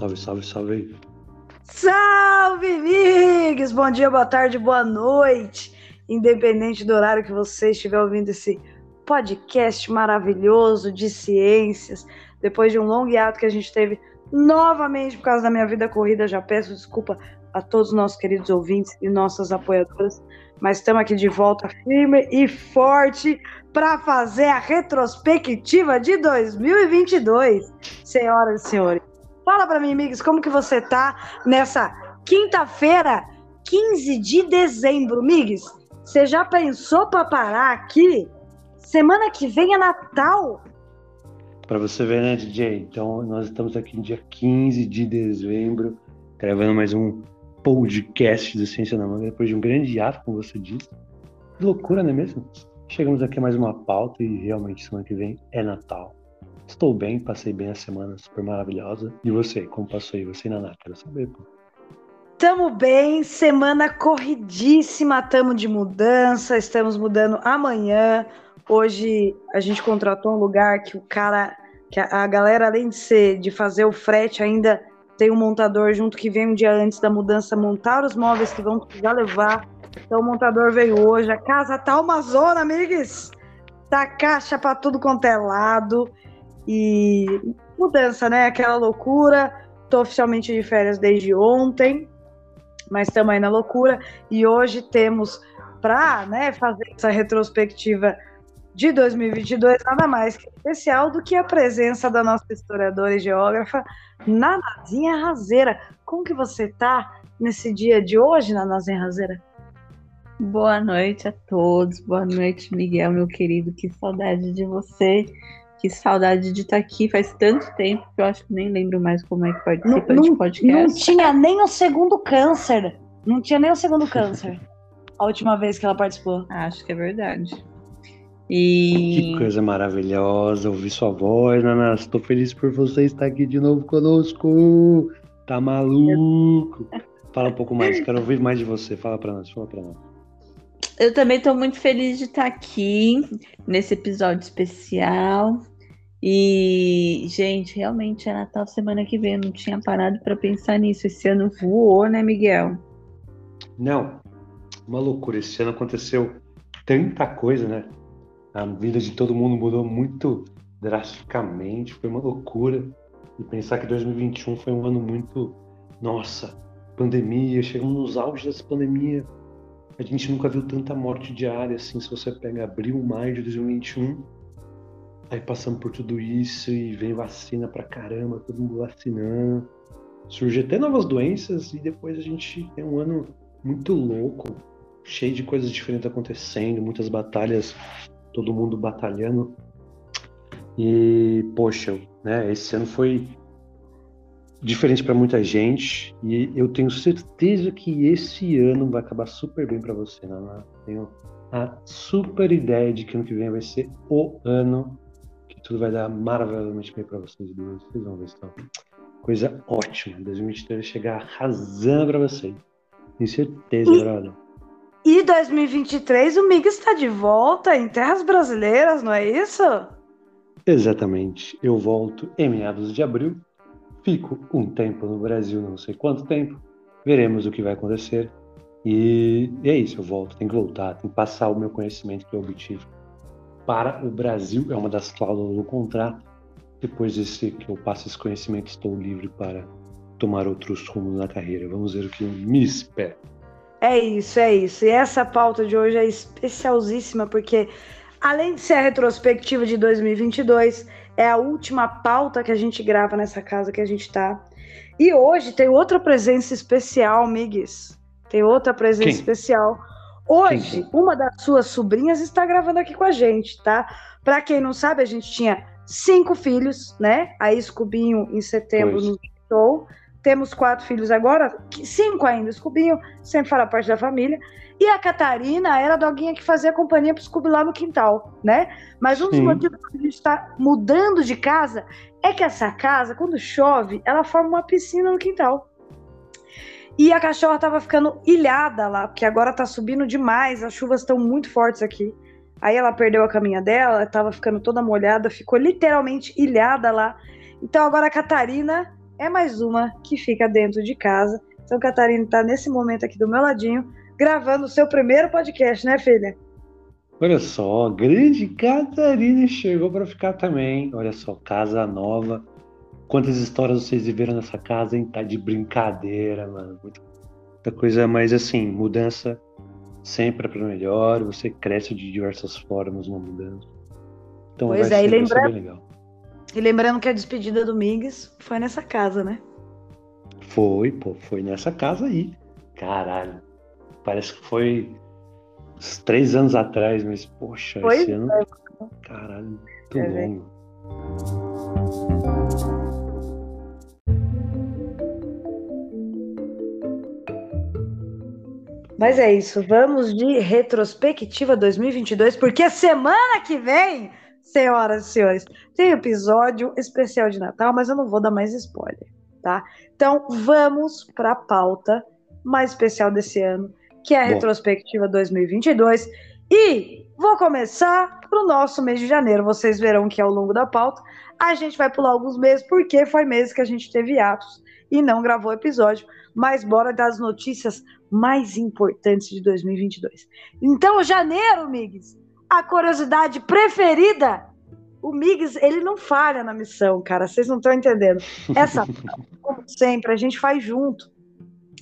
Salve, salve, salve. Salve, amigos! Bom dia, boa tarde, boa noite. Independente do horário que você estiver ouvindo esse podcast maravilhoso de ciências, depois de um longo hiato que a gente teve novamente por causa da minha vida corrida, já peço desculpa a todos os nossos queridos ouvintes e nossas apoiadoras, mas estamos aqui de volta firme e forte para fazer a retrospectiva de 2022. Senhoras e senhores, fala para mim, amigos, como que você tá nessa quinta-feira, 15 de dezembro, amigos? Você já pensou para parar aqui? Semana que vem é Natal. Para você ver, né, DJ? Então, nós estamos aqui no dia 15 de dezembro, gravando mais um podcast do Ciência na Manga, depois de um grande ato, como você disse. Que loucura, não é mesmo? Chegamos aqui a mais uma pauta e realmente semana que vem é Natal. Estou bem, passei bem a semana super maravilhosa. E você, como passou aí? Você Naná, quero saber, pô. Tamo bem, semana corridíssima, tamo de mudança, estamos mudando amanhã. Hoje a gente contratou um lugar que o cara, que a, a galera, além de ser de fazer o frete, ainda tem um montador junto que vem um dia antes da mudança montar os móveis que vão precisar levar então o montador veio hoje, a casa tá uma zona, amigos. Tá caixa para tudo quanto é lado. E mudança, né? Aquela loucura. Tô oficialmente de férias desde ontem, mas estamos aí na loucura. E hoje temos para né, fazer essa retrospectiva de 2022, nada mais que especial do que a presença da nossa historiadora e geógrafa, Nanazinha Razeira. Como que você tá nesse dia de hoje, Nanazinha Razeira? Boa noite a todos. Boa noite, Miguel, meu querido. Que saudade de você. Que saudade de estar aqui. Faz tanto tempo que eu acho que nem lembro mais como é que participa não, de podcast. Não tinha nem o segundo câncer. Não tinha nem o segundo câncer. A última vez que ela participou. Acho que é verdade. E... Que coisa maravilhosa ouvir sua voz, Nana. Estou feliz por você estar aqui de novo conosco. Tá maluco? Fala um pouco mais, quero ouvir mais de você. Fala para nós, fala para nós. Eu também estou muito feliz de estar aqui nesse episódio especial. E, gente, realmente é Natal semana que vem. Eu não tinha parado para pensar nisso. Esse ano voou, né, Miguel? Não, uma loucura. Esse ano aconteceu tanta coisa, né? A vida de todo mundo mudou muito drasticamente. Foi uma loucura. E pensar que 2021 foi um ano muito. Nossa, pandemia. Chegamos nos auges dessa pandemia a gente nunca viu tanta morte diária assim. Se você pega abril, maio de 2021, aí passando por tudo isso e vem vacina pra caramba, todo mundo vacinando. Surge até novas doenças e depois a gente tem um ano muito louco, cheio de coisas diferentes acontecendo, muitas batalhas, todo mundo batalhando. E, poxa, né, esse ano foi diferente para muita gente e eu tenho certeza que esse ano vai acabar super bem para você, Nana. Tenho a super ideia de que ano que vem vai ser o ano tudo vai dar maravilhosamente bem para vocês duas. Vocês vão ver só. Coisa ótima. 2023 vai chegar arrasando para vocês. Tenho certeza, e, brother. E 2023 o Mig está de volta em terras brasileiras, não é isso? Exatamente. Eu volto em meados de abril Fico um tempo no Brasil, não sei quanto tempo, veremos o que vai acontecer. E, e é isso, eu volto, tenho que voltar, tenho que passar o meu conhecimento que eu obtive para o Brasil, é uma das cláusulas do contrato. Depois desse que eu passo esse conhecimento, estou livre para tomar outros rumos na carreira. Vamos ver o que me espera. É isso, é isso. E essa pauta de hoje é especialíssima porque além de ser a retrospectiva de 2022, é a última pauta que a gente grava nessa casa que a gente tá. E hoje tem outra presença especial, Migues. Tem outra presença Quem? especial. Hoje, uma das suas sobrinhas está gravando aqui com a gente, tá? Para quem não sabe, a gente tinha cinco filhos, né? Aí Scubinho em setembro pois. nos deixou. Temos quatro filhos agora, cinco ainda. Scubinho sempre fala parte da família. E a Catarina era a doguinha que fazia companhia pro Scooby lá no quintal, né? Mas um dos Sim. motivos que a gente está mudando de casa é que essa casa, quando chove, ela forma uma piscina no quintal. E a cachorra tava ficando ilhada lá, porque agora tá subindo demais, as chuvas estão muito fortes aqui. Aí ela perdeu a caminha dela, tava ficando toda molhada, ficou literalmente ilhada lá. Então agora a Catarina é mais uma que fica dentro de casa. Então, Catarina está nesse momento aqui do meu ladinho, gravando o seu primeiro podcast, né, filha? Olha só, grande Catarina chegou para ficar também. Olha só, casa nova. Quantas histórias vocês viveram nessa casa, hein? Tá de brincadeira, mano. Muita, coisa, mas assim, mudança sempre é para melhor. Você cresce de diversas formas uma mudança. Então pois é, e lembra... bem legal. E lembrando que a despedida do Migs foi nessa casa, né? Foi, pô, foi nessa casa aí. Caralho. Parece que foi uns três anos atrás, mas, poxa, esse ano. é. Caralho, muito É, longo. Mas é isso, vamos de retrospectiva 2022, porque semana que vem, senhoras e senhores, tem episódio especial de Natal, mas eu não vou dar mais spoiler, tá? Então vamos para a pauta mais especial desse ano, que é a Bom. retrospectiva 2022. E vou começar pro nosso mês de janeiro. Vocês verão que ao longo da pauta a gente vai pular alguns meses, porque foi meses que a gente teve atos e não gravou episódio. Mas bora das notícias mais importantes de 2022. Então, janeiro, Migs, a curiosidade preferida. O Migs, ele não falha na missão, cara. Vocês não estão entendendo. Essa, como sempre, a gente faz junto,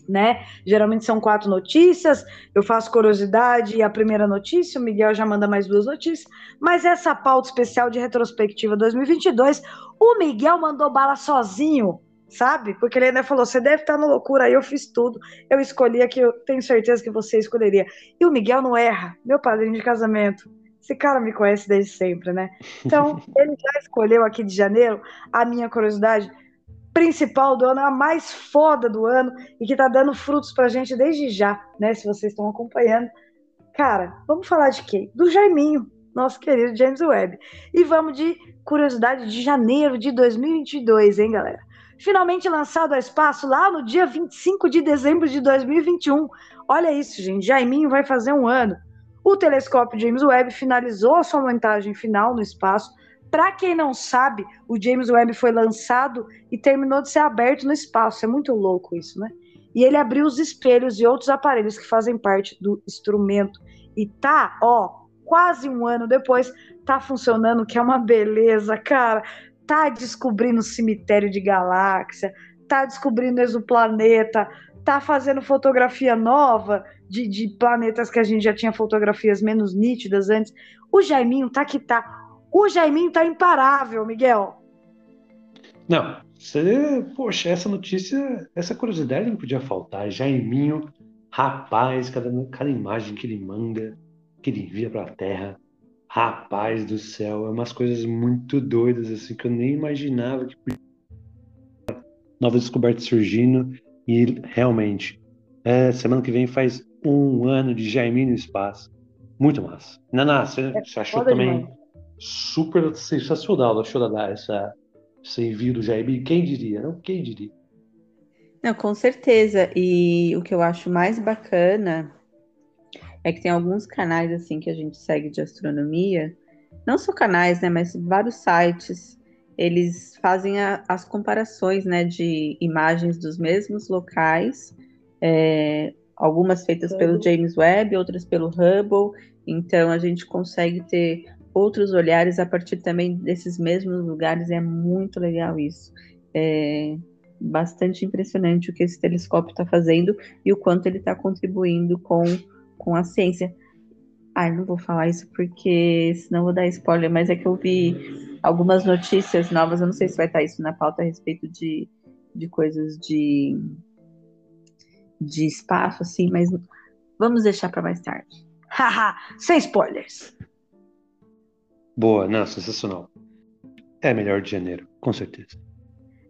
né? Geralmente são quatro notícias. Eu faço curiosidade e a primeira notícia. O Miguel já manda mais duas notícias. Mas essa pauta especial de retrospectiva 2022, o Miguel mandou bala sozinho sabe? Porque ele ainda falou: você deve estar no loucura, aí eu fiz tudo, eu escolhi a que eu tenho certeza que você escolheria. E o Miguel não erra, meu padrinho de casamento. Esse cara me conhece desde sempre, né? Então, ele já escolheu aqui de janeiro a minha curiosidade principal do ano, a mais foda do ano e que tá dando frutos pra gente desde já, né? Se vocês estão acompanhando. Cara, vamos falar de quem? Do Jaiminho, nosso querido James Webb. E vamos de curiosidade de janeiro de 2022, hein, galera? Finalmente lançado ao espaço lá no dia 25 de dezembro de 2021. Olha isso, gente, Jaiminho vai fazer um ano. O telescópio James Webb finalizou a sua montagem final no espaço. Para quem não sabe, o James Webb foi lançado e terminou de ser aberto no espaço. É muito louco isso, né? E ele abriu os espelhos e outros aparelhos que fazem parte do instrumento. E tá, ó, quase um ano depois, tá funcionando, que é uma beleza, cara tá descobrindo cemitério de galáxia, tá descobrindo exoplaneta, tá fazendo fotografia nova de, de, planetas que a gente já tinha fotografias menos nítidas antes. O Jaiminho tá que tá. O Jaiminho tá imparável, Miguel. Não, você, poxa, essa notícia, essa curiosidade não podia faltar. Jaiminho, rapaz, cada, cada imagem que ele manda, que ele envia pra Terra, Rapaz do céu, é umas coisas muito doidas, assim, que eu nem imaginava que podia. Novas descobertas surgindo, e realmente, é, semana que vem faz um ano de Jaiminho no espaço. Muito massa. Naná, você, É você achou também demais. super sensacional, achou Naná, essa, esse envio do Jaiminho? Quem diria, não? Quem diria? Não, com certeza. E o que eu acho mais bacana é que tem alguns canais assim que a gente segue de astronomia, não só canais, né, mas vários sites, eles fazem a- as comparações, né, de imagens dos mesmos locais, é, algumas feitas pelo Hubble. James Webb, outras pelo Hubble, então a gente consegue ter outros olhares a partir também desses mesmos lugares, é muito legal isso. É bastante impressionante o que esse telescópio está fazendo e o quanto ele está contribuindo com com a ciência. Ai, não vou falar isso porque senão vou dar spoiler, mas é que eu vi algumas notícias novas, eu não sei se vai estar isso na pauta a respeito de, de coisas de, de espaço, assim, mas vamos deixar para mais tarde. Haha, sem spoilers. Boa, não, sensacional. É melhor de janeiro, com certeza.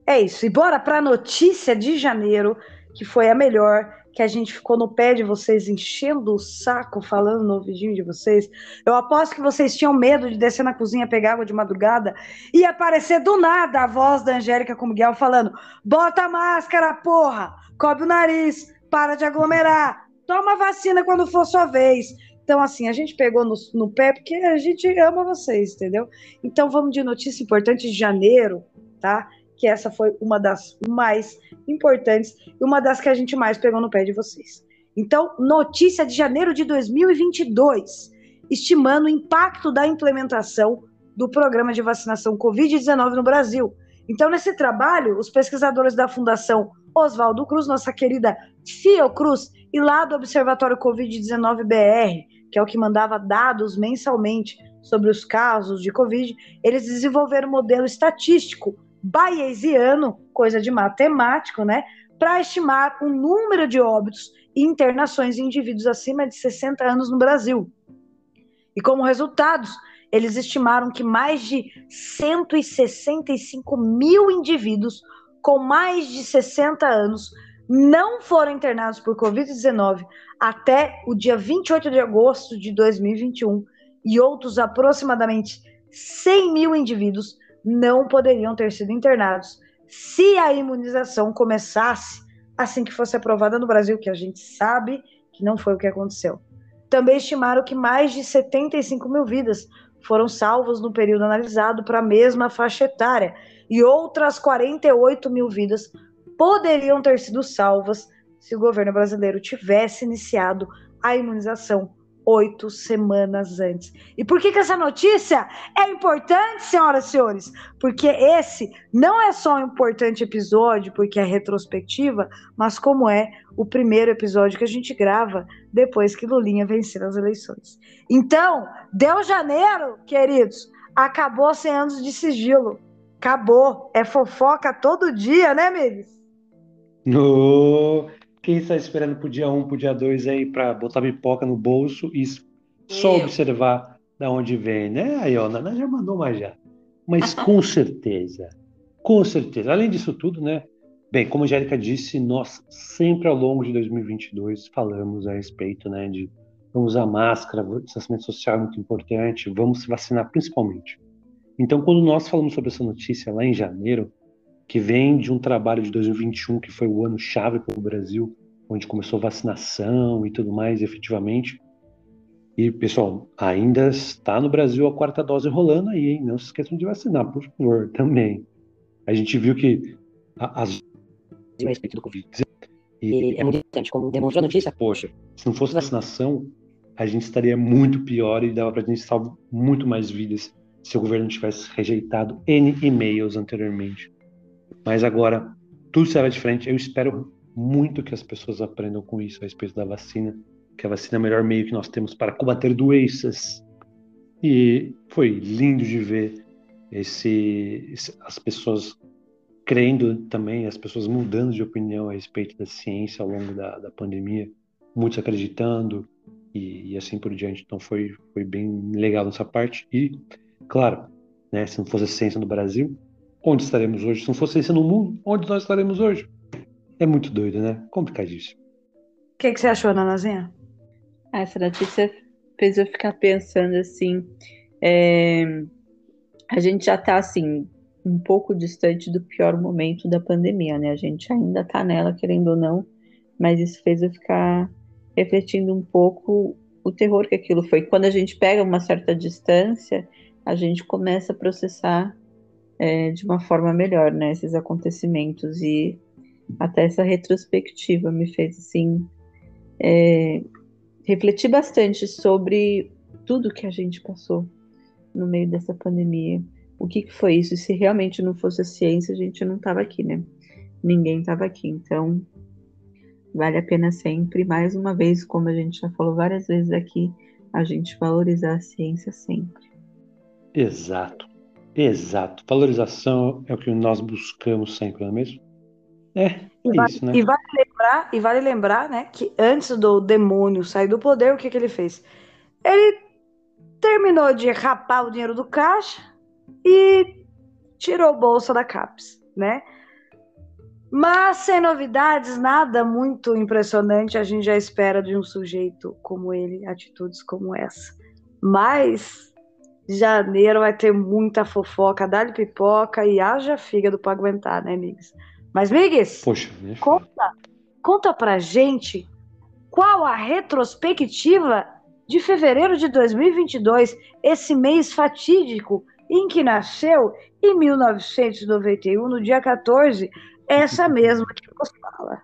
É isso. E bora para a notícia de janeiro, que foi a melhor, que a gente ficou no pé de vocês, enchendo o saco, falando no ouvidinho de vocês. Eu aposto que vocês tinham medo de descer na cozinha, pegar água de madrugada e aparecer do nada a voz da Angélica com o Miguel falando: bota a máscara, porra! Cobre o nariz, para de aglomerar, toma vacina quando for sua vez. Então, assim, a gente pegou no, no pé porque a gente ama vocês, entendeu? Então, vamos de notícia importante de janeiro, tá? Que essa foi uma das mais importantes e uma das que a gente mais pegou no pé de vocês. Então, notícia de janeiro de 2022, estimando o impacto da implementação do programa de vacinação Covid-19 no Brasil. Então, nesse trabalho, os pesquisadores da Fundação Oswaldo Cruz, nossa querida Fiocruz, e lá do Observatório Covid-19 BR, que é o que mandava dados mensalmente sobre os casos de Covid, eles desenvolveram um modelo estatístico bayesiano, coisa de matemático, né? Para estimar o número de óbitos e internações em indivíduos acima de 60 anos no Brasil. E como resultados, eles estimaram que mais de 165 mil indivíduos com mais de 60 anos não foram internados por Covid-19 até o dia 28 de agosto de 2021 e outros aproximadamente 100 mil indivíduos não poderiam ter sido internados se a imunização começasse assim que fosse aprovada no Brasil, que a gente sabe que não foi o que aconteceu. Também estimaram que mais de 75 mil vidas foram salvas no período analisado para a mesma faixa etária e outras 48 mil vidas poderiam ter sido salvas se o governo brasileiro tivesse iniciado a imunização oito semanas antes. E por que, que essa notícia é importante, senhoras e senhores? Porque esse não é só um importante episódio, porque é retrospectiva, mas como é o primeiro episódio que a gente grava depois que Lulinha venceu as eleições. Então, deu janeiro, queridos, acabou 100 anos de sigilo. Acabou. É fofoca todo dia, né, amigos? No... Quem está esperando pro dia 1, um, pro dia 2 aí para botar pipoca no bolso e só Eu. observar da onde vem, né? Aí, ó, Nana já mandou mais já. Mas com certeza, com certeza. Além disso tudo, né? Bem, como a Angélica disse, nós sempre ao longo de 2022 falamos a respeito, né, de vamos usar máscara, distanciamento social é muito importante, vamos se vacinar principalmente. Então, quando nós falamos sobre essa notícia lá em janeiro, que vem de um trabalho de 2021, que foi o ano chave para o Brasil, onde começou vacinação e tudo mais, efetivamente. E, pessoal, ainda está no Brasil a quarta dose rolando aí, hein? Não se esqueçam de vacinar, por favor, também. A gente viu que as. A respeito do Covid. E é muito importante, como demonstrou a notícia. Poxa, se não fosse vacinação, a gente estaria muito pior e dava para a gente salvar muito mais vidas se o governo tivesse rejeitado N e-mails anteriormente. Mas agora tudo será diferente. Eu espero muito que as pessoas aprendam com isso a respeito da vacina, que a vacina é o melhor meio que nós temos para combater doenças. E foi lindo de ver esse, as pessoas crendo também, as pessoas mudando de opinião a respeito da ciência ao longo da, da pandemia, muitos acreditando e, e, assim por diante. Então foi, foi bem legal nessa parte. E, claro, né, se não fosse a ciência no Brasil, onde estaremos hoje? Se não fosse isso no mundo, onde nós estaremos hoje? É muito doido, né? Complicadíssimo. O que, que, você achou, Nanazinha? Ah, essa notícia fez eu ficar pensando assim. É... A gente já tá assim, um pouco distante do pior momento da pandemia, né? A gente ainda tá nela, querendo ou não, mas isso fez eu ficar refletindo um pouco o terror que aquilo foi. Quando a gente pega uma certa distância, a gente começa a processar é, de uma forma melhor, né, esses acontecimentos e até essa retrospectiva me fez assim é, refletir bastante sobre tudo que a gente passou no meio dessa pandemia. O que, que foi isso? E se realmente não fosse a ciência, a gente não estava aqui, né? Ninguém estava aqui. Então, vale a pena sempre, mais uma vez, como a gente já falou várias vezes aqui, a gente valorizar a ciência sempre. Exato. Exato. Valorização é o que nós buscamos sempre, não é mesmo? É, é e vale, isso, né? E vale lembrar, e vale lembrar, né, que antes do demônio sair do poder, o que, que ele fez? Ele terminou de rapar o dinheiro do caixa e tirou o bolsa da CAPES, né? Mas sem novidades, nada muito impressionante a gente já espera de um sujeito como ele, atitudes como essa. Mas janeiro vai ter muita fofoca, dá-lhe pipoca e haja fígado para aguentar, né, Migs? Mas, Migs, Poxa, conta, conta pra gente qual a retrospectiva de fevereiro de 2022, esse mês fatídico em que nasceu em 1991, no dia 14, essa mesma que vos fala.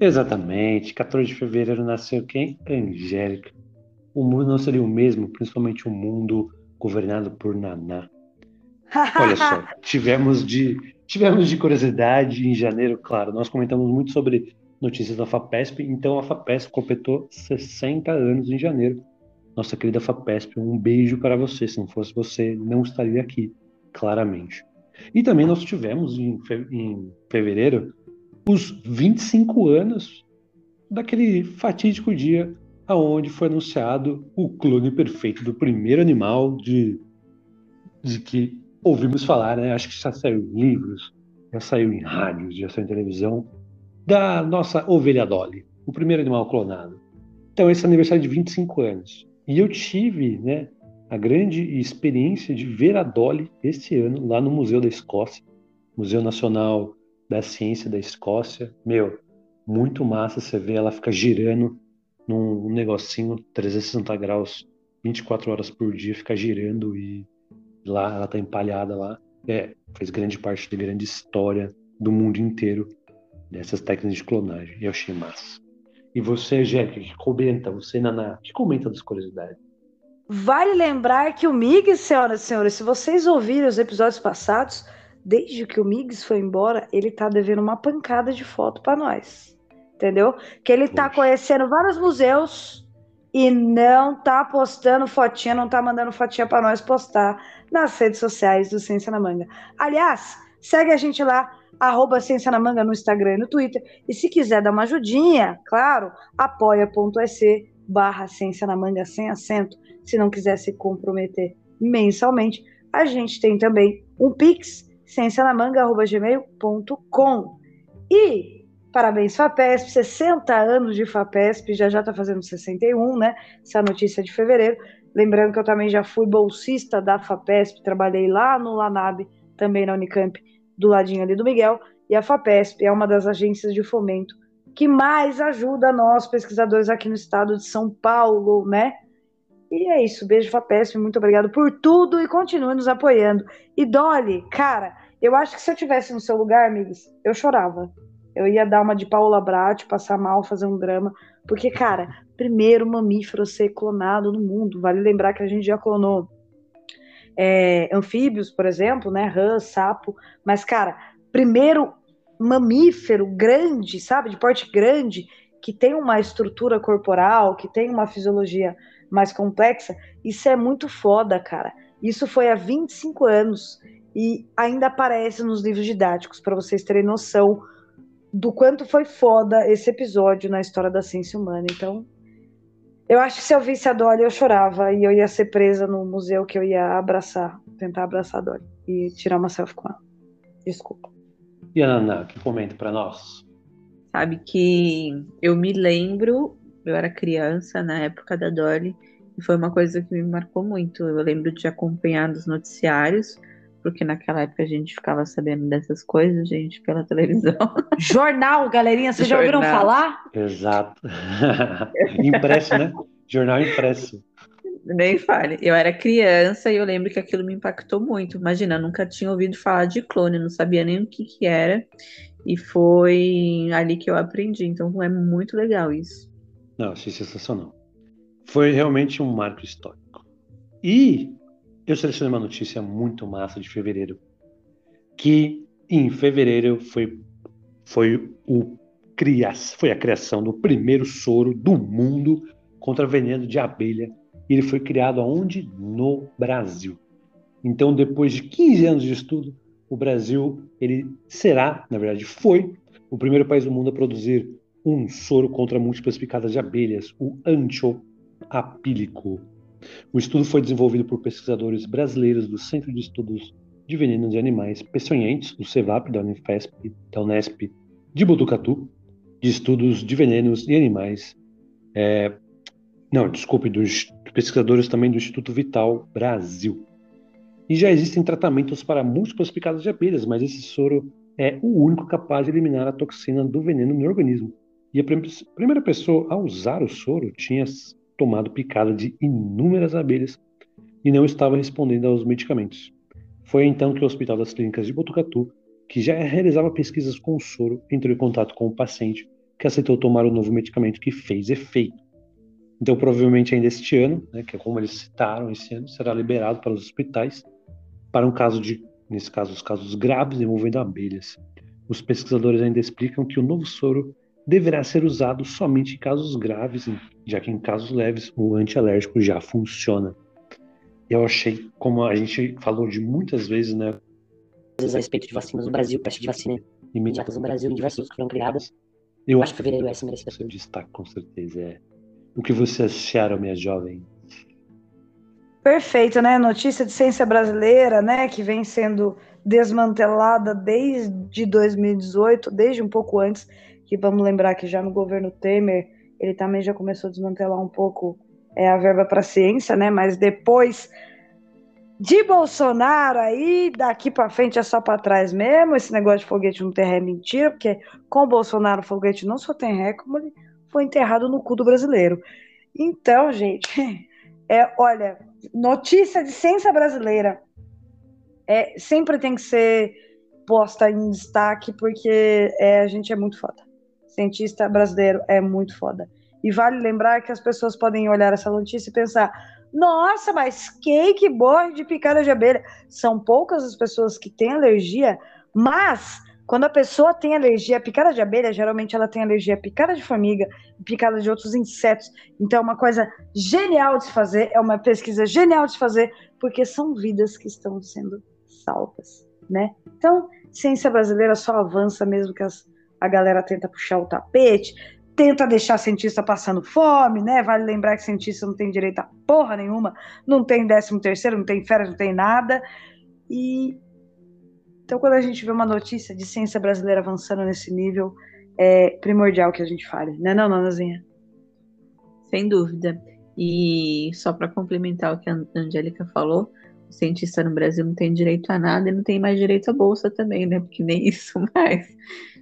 Exatamente. 14 de fevereiro nasceu quem? Angélica. O mundo não seria o mesmo, principalmente o mundo governado por Naná. Olha só, tivemos de, tivemos de curiosidade em janeiro, claro. Nós comentamos muito sobre notícias da FAPESP, então a FAPESP completou 60 anos em janeiro. Nossa querida FAPESP, um beijo para você. Se não fosse você, não estaria aqui, claramente. E também nós tivemos em, em fevereiro os 25 anos daquele fatídico dia aonde foi anunciado o clone perfeito do primeiro animal de, de que ouvimos falar, né? Acho que já saiu em livros, já saiu em rádios, já saiu em televisão, da nossa ovelha Dolly, o primeiro animal clonado. Então, esse aniversário de 25 anos. E eu tive, né, a grande experiência de ver a Dolly este ano lá no Museu da Escócia, Museu Nacional da ciência da Escócia. Meu, muito massa você vê ela fica girando num negocinho 360 graus 24 horas por dia, fica girando e lá ela tá empalhada lá. É, fez grande parte da grande história do mundo inteiro dessas técnicas de clonagem. Eu achei massa. E você, Jéssica, que comenta, você, Naná, que comenta das curiosidades? Vale lembrar que o Mig, senhoras e senhores, se vocês ouvirem os episódios passados, desde que o Migs foi embora, ele tá devendo uma pancada de foto para nós. Entendeu? Que ele tá Poxa. conhecendo vários museus e não tá postando fotinha, não tá mandando fotinha para nós postar nas redes sociais do Ciência na Manga. Aliás, segue a gente lá, arroba Ciência na Manga no Instagram e no Twitter. E se quiser dar uma ajudinha, claro, apoia.se barra Ciência na Manga sem acento. Se não quiser se comprometer mensalmente, a gente tem também um Pix ciencianamanga.gmail.com. E parabéns, FAPESP, 60 anos de FAPESP, já já está fazendo 61, né? Essa notícia de fevereiro. Lembrando que eu também já fui bolsista da FAPESP, trabalhei lá no Lanab, também na Unicamp, do ladinho ali do Miguel. E a FAPESP é uma das agências de fomento que mais ajuda nós, pesquisadores aqui no estado de São Paulo, né? E é isso. Beijo, FAPESP. Muito obrigado por tudo e continue nos apoiando. E Dolly, cara, eu acho que se eu tivesse no seu lugar, amigos, eu chorava. Eu ia dar uma de Paula Brat, passar mal, fazer um drama. Porque, cara, primeiro mamífero a ser clonado no mundo. Vale lembrar que a gente já clonou é, anfíbios, por exemplo, né? Rã, sapo. Mas, cara, primeiro mamífero grande, sabe? De porte grande, que tem uma estrutura corporal, que tem uma fisiologia mais complexa, isso é muito foda, cara. Isso foi há 25 anos e ainda aparece nos livros didáticos, para vocês terem noção do quanto foi foda esse episódio na história da ciência humana. Então, eu acho que se eu visse a Dolly, eu chorava e eu ia ser presa no museu que eu ia abraçar, tentar abraçar a Dolly e tirar uma selfie com ela. Desculpa. E a Naná, que comenta para nós? Sabe que eu me lembro eu era criança na época da Dolly e foi uma coisa que me marcou muito. Eu lembro de acompanhar nos noticiários, porque naquela época a gente ficava sabendo dessas coisas, gente, pela televisão. Jornal, galerinha, vocês já ouviram falar? Exato. impresso, né? Jornal impresso. Nem fale. Eu era criança e eu lembro que aquilo me impactou muito. Imagina, eu nunca tinha ouvido falar de clone, não sabia nem o que, que era. E foi ali que eu aprendi. Então é muito legal isso. Não, achei sensacional. Foi realmente um marco histórico. E eu selecionei uma notícia muito massa de fevereiro, que em fevereiro foi, foi, o, foi a criação do primeiro soro do mundo contra veneno de abelha. E ele foi criado aonde? No Brasil. Então, depois de 15 anos de estudo, o Brasil ele será, na verdade, foi o primeiro país do mundo a produzir um soro contra múltiplas picadas de abelhas, o antioapílico. O estudo foi desenvolvido por pesquisadores brasileiros do Centro de Estudos de Venenos de Animais Peçonhentos, o CEVAP da Unifesp, da Unesp de Botucatu, de estudos de venenos e animais. É, não, desculpe, dos pesquisadores também do Instituto Vital Brasil. E já existem tratamentos para múltiplas picadas de abelhas, mas esse soro é o único capaz de eliminar a toxina do veneno no organismo e a primeira pessoa a usar o soro tinha tomado picada de inúmeras abelhas e não estava respondendo aos medicamentos. Foi então que o Hospital das Clínicas de Botucatu, que já realizava pesquisas com o soro, entrou em contato com o paciente que aceitou tomar o novo medicamento que fez efeito. Então, provavelmente ainda este ano, né, que é como eles citaram esse ano, será liberado para os hospitais para um caso de, nesse caso, os casos graves envolvendo abelhas. Os pesquisadores ainda explicam que o novo soro deverá ser usado somente em casos graves, já que em casos leves o antialérgico já funciona. Eu achei, como a gente falou de muitas vezes, né? a respeito de vacinas no Brasil, peste de vacina imediatas no Brasil, em diversos que foram criadas. Eu acho que fevereiro essa merece seu destaque, com certeza. É. O que você acharam, minha jovem? Perfeito, né? Notícia de ciência brasileira, né? Que vem sendo desmantelada desde 2018, desde um pouco antes que vamos lembrar que já no governo Temer ele também já começou a desmantelar um pouco é, a verba para ciência, né? Mas depois de Bolsonaro aí, daqui para frente é só para trás mesmo. Esse negócio de foguete não tem ré é mentira, porque com o Bolsonaro o foguete não só tem ré, como ele foi enterrado no cu do brasileiro. Então, gente, é, olha, notícia de ciência brasileira é, sempre tem que ser posta em destaque, porque é, a gente é muito foda cientista brasileiro é muito foda. E vale lembrar que as pessoas podem olhar essa notícia e pensar: nossa, mas cake morre de picada de abelha. São poucas as pessoas que têm alergia, mas quando a pessoa tem alergia à picada de abelha, geralmente ela tem alergia à picada de formiga, picada de outros insetos. Então é uma coisa genial de se fazer, é uma pesquisa genial de se fazer, porque são vidas que estão sendo salvas, né? Então, ciência brasileira só avança mesmo que as a galera tenta puxar o tapete, tenta deixar cientista passando fome, né? Vale lembrar que cientista não tem direito a porra nenhuma, não tem décimo terceiro, não tem férias, não tem nada. E então quando a gente vê uma notícia de ciência brasileira avançando nesse nível, é primordial que a gente fale, né, não, Nanazinha? Sem dúvida. E só para complementar o que a Angélica falou, o cientista no Brasil não tem direito a nada e não tem mais direito à bolsa também, né? Porque nem isso mais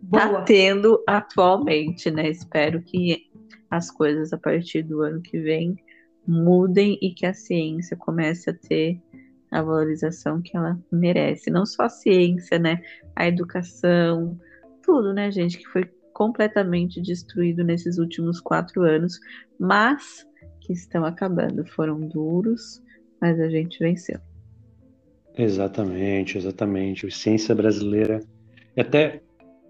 está tendo atualmente, né? Espero que as coisas a partir do ano que vem mudem e que a ciência comece a ter a valorização que ela merece. Não só a ciência, né? A educação, tudo, né, gente, que foi completamente destruído nesses últimos quatro anos, mas que estão acabando. Foram duros, mas a gente venceu. Exatamente, exatamente. Ciência brasileira. E até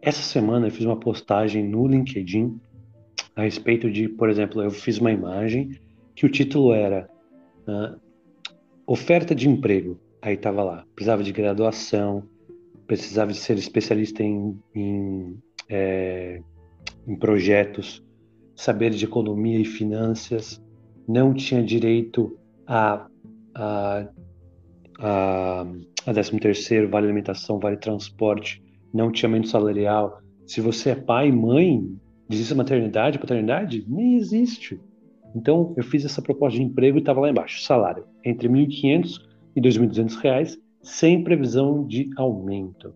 essa semana eu fiz uma postagem no LinkedIn a respeito de, por exemplo, eu fiz uma imagem que o título era uh, Oferta de emprego. Aí estava lá, precisava de graduação, precisava de ser especialista em, em, é, em projetos, saber de economia e finanças, não tinha direito a, a a, a 13 terceiro, vale alimentação, vale transporte, não tinha aumento salarial. Se você é pai, mãe, existe maternidade, paternidade? Nem existe. Então, eu fiz essa proposta de emprego e estava lá embaixo, salário entre 1.500 e 2.200 reais, sem previsão de aumento.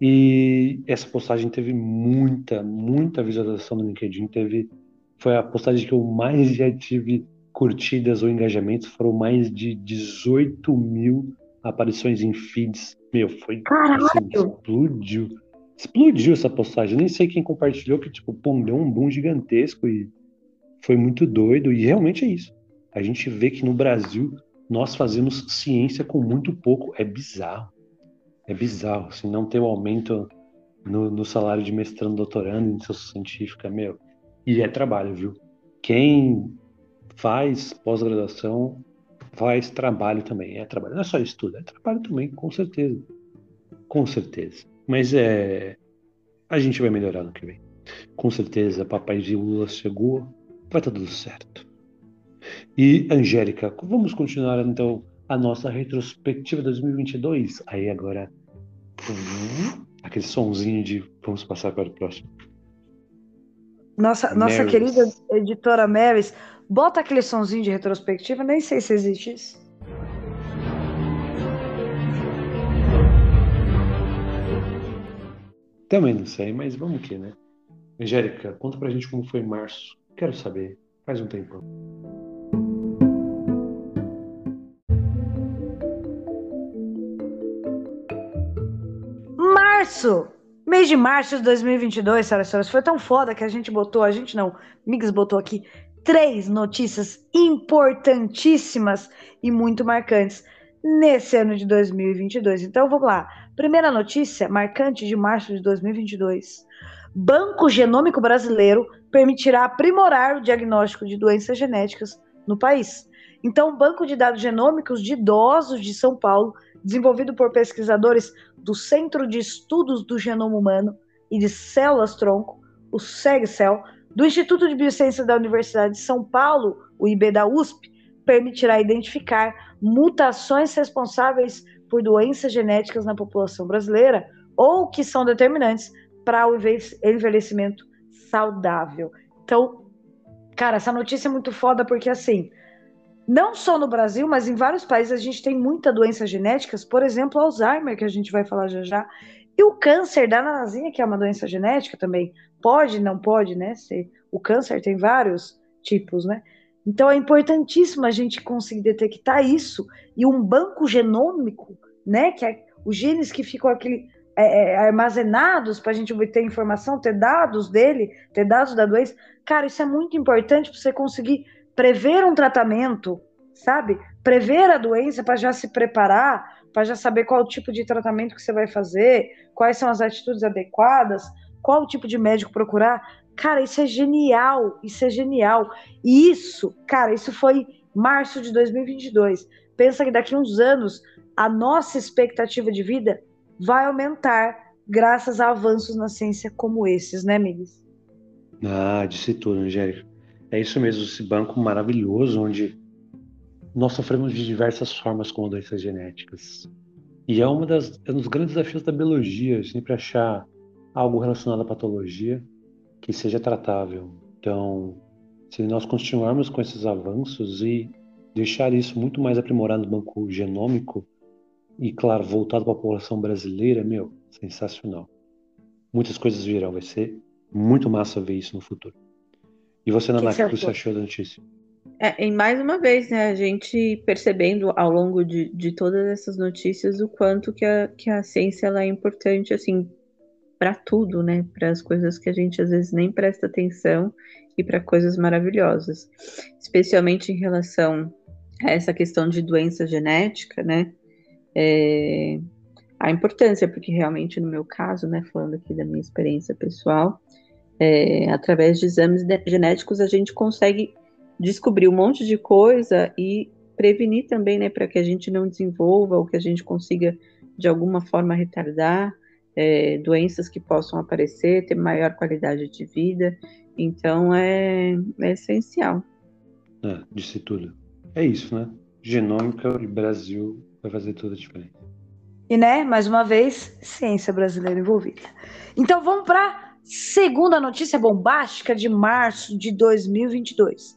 E essa postagem teve muita, muita visualização no LinkedIn, teve foi a postagem que eu mais já tive curtidas ou engajamentos, foram mais de 18 mil aparições em feeds. Meu, foi assim, explodiu. Explodiu essa postagem. Nem sei quem compartilhou, que tipo, pum, deu um boom gigantesco e foi muito doido. E realmente é isso. A gente vê que no Brasil nós fazemos ciência com muito pouco. É bizarro. É bizarro. Se assim, não ter o um aumento no, no, salário de mestrando, doutorando, em ciência científica, meu. E é trabalho, viu? Quem faz pós-graduação, faz trabalho também. É trabalho, não é só estudo, é trabalho também, com certeza. Com certeza. Mas é. A gente vai melhorar no que vem. Com certeza, papai de Lula chegou, vai estar tudo certo. E, Angélica, vamos continuar então a nossa retrospectiva 2022? Aí agora. Aquele sonzinho de vamos passar para o próximo. Nossa, nossa querida editora Marys, Bota aquele sonzinho de retrospectiva, nem sei se existe isso. Também não sei, mas vamos que, né? Angélica, conta pra gente como foi março. Quero saber. Faz um tempão. Março! Mês de março de 2022, senhoras e senhores, foi tão foda que a gente botou, a gente não, Migs botou aqui três notícias importantíssimas e muito marcantes nesse ano de 2022. Então vamos lá. Primeira notícia marcante de março de 2022. Banco Genômico Brasileiro permitirá aprimorar o diagnóstico de doenças genéticas no país. Então, o Banco de Dados Genômicos de Idosos de São Paulo, desenvolvido por pesquisadores do Centro de Estudos do Genoma Humano e de Células-Tronco, o SEGCEL, do Instituto de Biociência da Universidade de São Paulo, o IB da USP, permitirá identificar mutações responsáveis por doenças genéticas na população brasileira ou que são determinantes para o envelhecimento saudável. Então, cara, essa notícia é muito foda porque assim, não só no Brasil, mas em vários países a gente tem muita doença genéticas, por exemplo, Alzheimer, que a gente vai falar já já, e o câncer da nasinha, que é uma doença genética também. Pode, não pode, né? Ser. O câncer tem vários tipos, né? Então é importantíssimo a gente conseguir detectar isso e um banco genômico, né? Que é os genes que ficam aquele, é, é, armazenados para a gente obter informação, ter dados dele, ter dados da doença. Cara, isso é muito importante para você conseguir prever um tratamento, sabe? Prever a doença para já se preparar, para já saber qual tipo de tratamento que você vai fazer, quais são as atitudes adequadas, qual o tipo de médico procurar. Cara, isso é genial, isso é genial. E isso, cara, isso foi março de 2022. Pensa que daqui a uns anos a nossa expectativa de vida vai aumentar graças a avanços na ciência como esses, né, amigos? Ah, disse tudo, Angélica. É isso mesmo, esse banco maravilhoso onde nós sofremos de diversas formas com doenças genéticas. E é, uma das, é um dos grandes desafios da biologia, sempre achar algo relacionado à patologia que seja tratável. Então, se nós continuarmos com esses avanços e deixar isso muito mais aprimorado no banco genômico, e, claro, voltado para a população brasileira, meu, sensacional. Muitas coisas virão, vai ser muito massa ver isso no futuro. E você, Naná, o que, que você achou da notícia? É, e mais uma vez, né, a gente percebendo ao longo de, de todas essas notícias o quanto que a, que a ciência ela é importante, assim, para tudo, né, para as coisas que a gente às vezes nem presta atenção e para coisas maravilhosas, especialmente em relação a essa questão de doença genética, né, é, a importância, porque realmente no meu caso, né, falando aqui da minha experiência pessoal, é, através de exames genéticos a gente consegue descobrir um monte de coisa e prevenir também, né, para que a gente não desenvolva ou que a gente consiga de alguma forma retardar é, doenças que possam aparecer, ter maior qualidade de vida. Então é, é essencial. É, disse tudo. É isso, né? Genômica e Brasil vai fazer toda a diferença. E, né, mais uma vez, ciência brasileira envolvida. Então vamos para segunda notícia bombástica de março de 2022.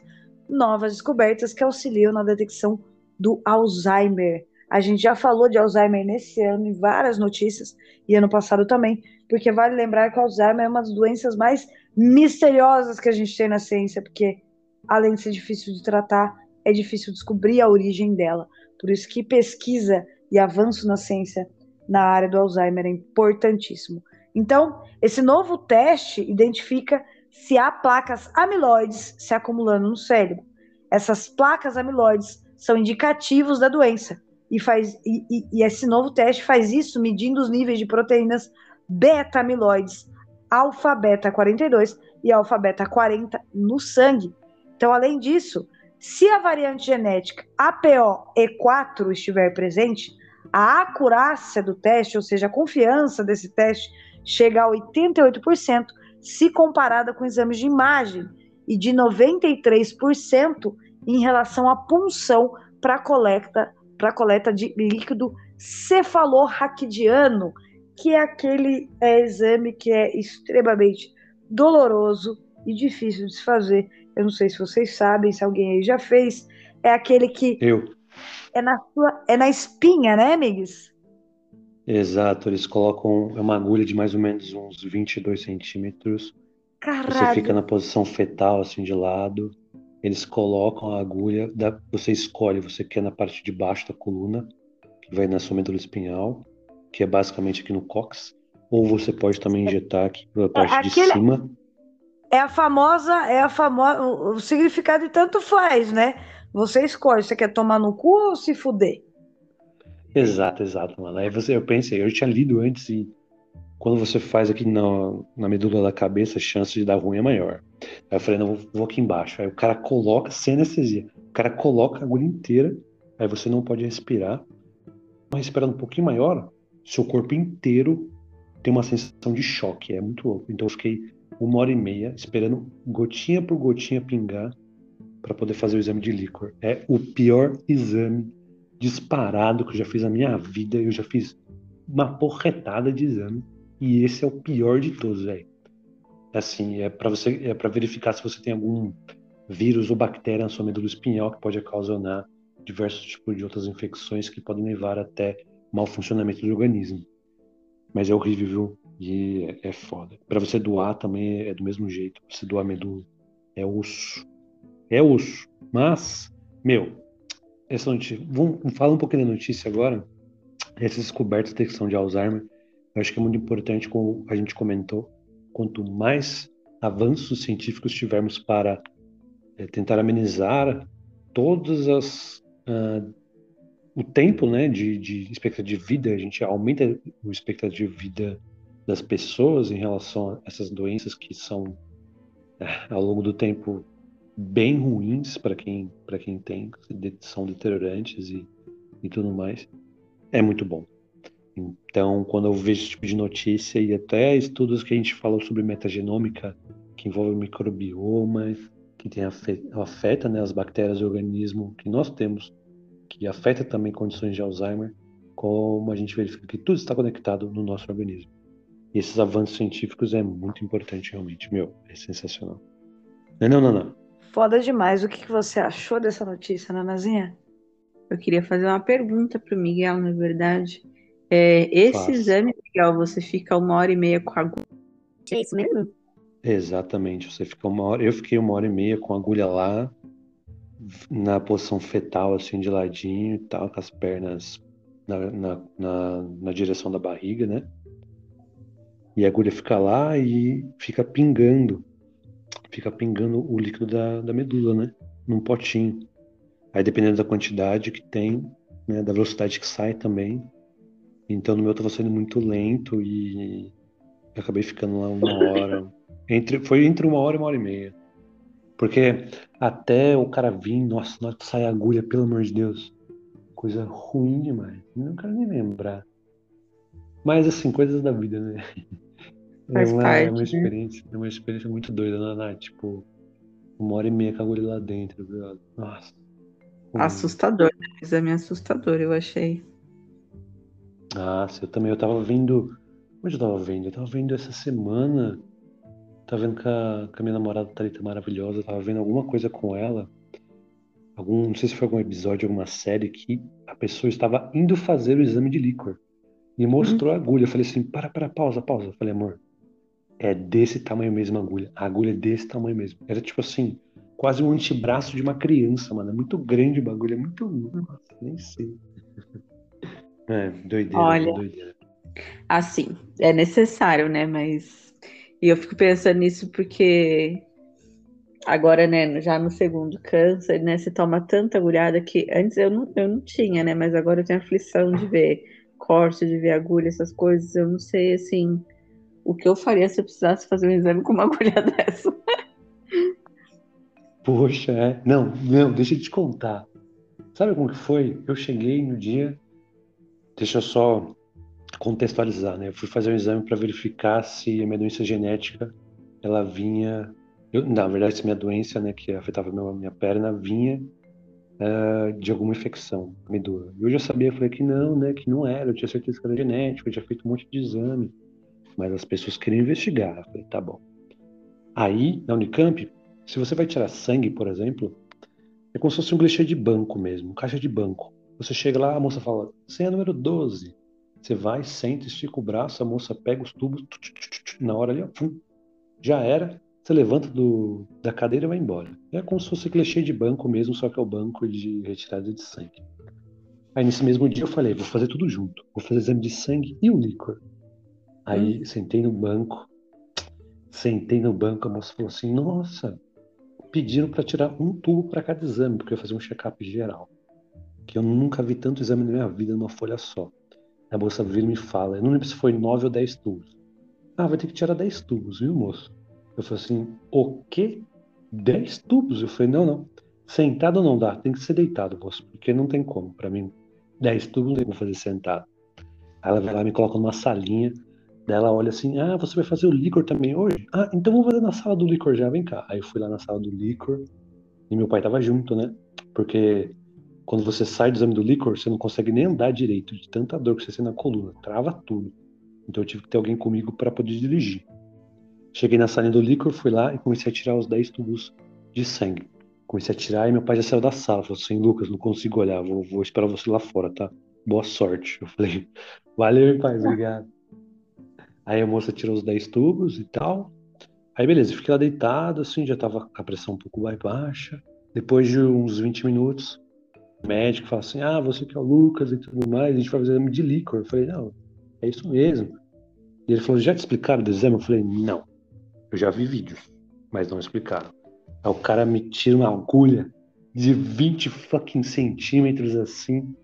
Novas descobertas que auxiliam na detecção do Alzheimer. A gente já falou de Alzheimer nesse ano em várias notícias e ano passado também, porque vale lembrar que o Alzheimer é uma das doenças mais misteriosas que a gente tem na ciência, porque além de ser difícil de tratar, é difícil descobrir a origem dela. Por isso que pesquisa e avanço na ciência na área do Alzheimer é importantíssimo. Então, esse novo teste identifica se há placas amiloides se acumulando no cérebro. Essas placas amiloides são indicativos da doença e, faz, e, e, e esse novo teste faz isso medindo os níveis de proteínas beta-amiloides alfa-beta 42 e alfa-beta 40 no sangue. Então, além disso, se a variante genética APOE4 estiver presente, a acurácia do teste, ou seja, a confiança desse teste, chega a 88% se comparada com exames de imagem e de 93% em relação à punção para coleta para coleta de líquido cefalorraquidiano, que é aquele é, exame que é extremamente doloroso e difícil de se fazer eu não sei se vocês sabem, se alguém aí já fez, é aquele que eu. é na sua, é na espinha, né, amigos? Exato, eles colocam é uma agulha de mais ou menos uns 22 centímetros Caralho. Você fica na posição fetal, assim, de lado. Eles colocam a agulha, da, você escolhe, você quer na parte de baixo da coluna, que vai na sua medula espinhal, que é basicamente aqui no cox, ou você pode também injetar aqui pela parte É, de aquele- cima. É a famosa, é a famosa, o o significado de tanto faz, né? Você escolhe, você quer tomar no cu ou se fuder? Exato, exato, mano. Aí você, eu pensei, eu tinha lido antes e quando você faz aqui na, na medula da cabeça, a chance de dar ruim é maior. Aí eu falei, não, vou, aqui embaixo. Aí o cara coloca, sem anestesia, o cara coloca a agulha inteira, aí você não pode respirar. Respirando um pouquinho maior, seu corpo inteiro tem uma sensação de choque, é muito louco. Então eu fiquei uma hora e meia esperando gotinha por gotinha pingar para poder fazer o exame de líquor. É o pior exame disparado que eu já fiz na minha vida. Eu já fiz uma porretada de exame e esse é o pior de todos, velho. Assim, é para você, é para verificar se você tem algum vírus ou bactéria na sua medula espinhal que pode ocasionar diversos tipos de outras infecções que podem levar até mau funcionamento do organismo. Mas é horrível, viu? E é, é foda. Para você doar também é do mesmo jeito. Você doar medula é osso. É osso. Mas, meu, essa notícia. Vamos falar um pouquinho da notícia agora. Essas descobertas da questão de Alzheimer. Eu acho que é muito importante, como a gente comentou, quanto mais avanços científicos tivermos para é, tentar amenizar todas as ah, o tempo, né, de, de expectativa de vida, a gente aumenta o expectativa de vida das pessoas em relação a essas doenças que são ah, ao longo do tempo bem ruins para quem para quem tem, são deteriorantes e, e tudo mais. É muito bom. Então, quando eu vejo esse tipo de notícia e até estudos que a gente falou sobre metagenômica, que envolve microbioma, que tem afeta, afeta né, as bactérias e o organismo que nós temos, que afeta também condições de Alzheimer, como a gente verifica que tudo está conectado no nosso organismo. E esses avanços científicos é muito importante realmente, meu, é sensacional. Não, não, não, não. Foda demais. O que, você achou dessa notícia, Nanazinha? Eu queria fazer uma pergunta pro Miguel, na verdade. É, esse Faça. exame, Miguel, você fica uma hora e meia com a agulha. É isso mesmo? Exatamente, você fica uma hora, eu fiquei uma hora e meia com a agulha lá, na posição fetal, assim, de ladinho e tal, com as pernas na, na, na, na direção da barriga, né? E a agulha fica lá e fica pingando, fica pingando o líquido da, da medula, né? Num potinho. Aí dependendo da quantidade que tem, né, da velocidade que sai também. Então no meu tava sendo muito lento e eu acabei ficando lá uma hora. Entre, foi entre uma hora e uma hora e meia. Porque até o cara vir, nossa, na hora que sai a agulha, pelo amor de Deus. Coisa ruim demais. Não quero nem lembrar. Mas assim, coisas da vida, né? É uma, parte, é uma né? experiência, é uma experiência muito doida, né, Nath? Tipo, uma hora e meia com a agulha lá dentro, viu? Nossa. ruim. Assustador, né? Exame assustador, eu achei. Nossa, eu também, eu tava vendo. Onde eu tava vendo? Eu tava vendo essa semana. Tava vendo com a, a minha namorada Thalita maravilhosa. Tava vendo alguma coisa com ela. Algum, não sei se foi algum episódio, alguma série que a pessoa estava indo fazer o exame de líquor. E mostrou a agulha. Eu falei assim: para, para, pausa, pausa. Eu falei, amor, é desse tamanho mesmo a agulha. A agulha é desse tamanho mesmo. Era tipo assim, quase um antebraço de uma criança, mano. É muito grande o bagulho, é muito. Nossa, nem sei. É, doideira, Olha. doideira. Assim, é necessário, né? Mas. E eu fico pensando nisso porque agora, né, já no segundo câncer, né, você toma tanta agulhada que antes eu não, eu não tinha, né? Mas agora eu tenho aflição de ver corte, de ver agulha, essas coisas. Eu não sei, assim, o que eu faria se eu precisasse fazer um exame com uma agulha dessa. Poxa, é. Não, não, deixa eu te contar. Sabe como que foi? Eu cheguei no dia. Deixa eu só contextualizar, né? Eu fui fazer um exame para verificar se a minha doença genética ela vinha. Eu, na verdade, se minha doença, né, que afetava a minha, perna, vinha eh, de alguma infecção medula. E eu já sabia, falei que não, né? Que não era. Eu tinha certeza que era genético, eu tinha feito um monte de exame. Mas as pessoas queriam investigar. Eu falei, tá bom. Aí, na Unicamp, se você vai tirar sangue, por exemplo, é como se fosse um clichê de banco mesmo, caixa de banco. Você chega lá, a moça fala, senha número 12. Você vai, senta, estica o braço, a moça pega os tubos, tu, tu, tu, tu, na hora ali, ó, pum, já era. Você levanta do, da cadeira e vai embora. É como se fosse clichê de banco mesmo, só que é o banco de retirada de sangue. Aí nesse mesmo dia eu falei, vou fazer tudo junto. Vou fazer exame de sangue e o líquor. Aí hum. sentei no banco. Sentei no banco, a moça falou assim, nossa, pediram para tirar um tubo para cada exame, porque eu ia fazer um check-up geral. Que eu nunca vi tanto exame na minha vida numa folha só. A moça vira e me fala, eu não lembro se foi nove ou dez tubos. Ah, vai ter que tirar dez tubos, viu, moço? Eu falei assim, o quê? Dez tubos? Eu falei, não, não. Sentado não dá, tem que ser deitado, moço, porque não tem como. Para mim, dez tubos não tem como fazer sentado. Aí ela vai lá me coloca numa salinha, ela olha assim, ah, você vai fazer o licor também hoje? Ah, então vamos fazer na sala do licor já, vem cá. Aí eu fui lá na sala do licor, e meu pai tava junto, né? Porque quando você sai do exame do licor, você não consegue nem andar direito, de tanta dor que você tem na coluna, trava tudo. Então eu tive que ter alguém comigo para poder dirigir. Cheguei na salinha do licor, fui lá e comecei a tirar os 10 tubos de sangue. Comecei a tirar e meu pai já saiu da sala. Falou assim: Lucas, não consigo olhar, vou, vou esperar você lá fora, tá? Boa sorte. Eu falei: Valeu, pai, obrigado. Aí a moça tirou os 10 tubos e tal. Aí beleza, fiquei lá deitado, assim, já tava com a pressão um pouco mais baixa. Depois de uns 20 minutos, médico fala assim: Ah, você que é o Lucas e tudo mais, a gente vai fazer exame de líquor. Eu falei: Não, é isso mesmo. E ele falou: Já te explicaram do exame? Eu falei: Não. Eu já vi vídeos, mas não explicaram. Aí o cara me tira uma agulha de 20 fucking centímetros assim.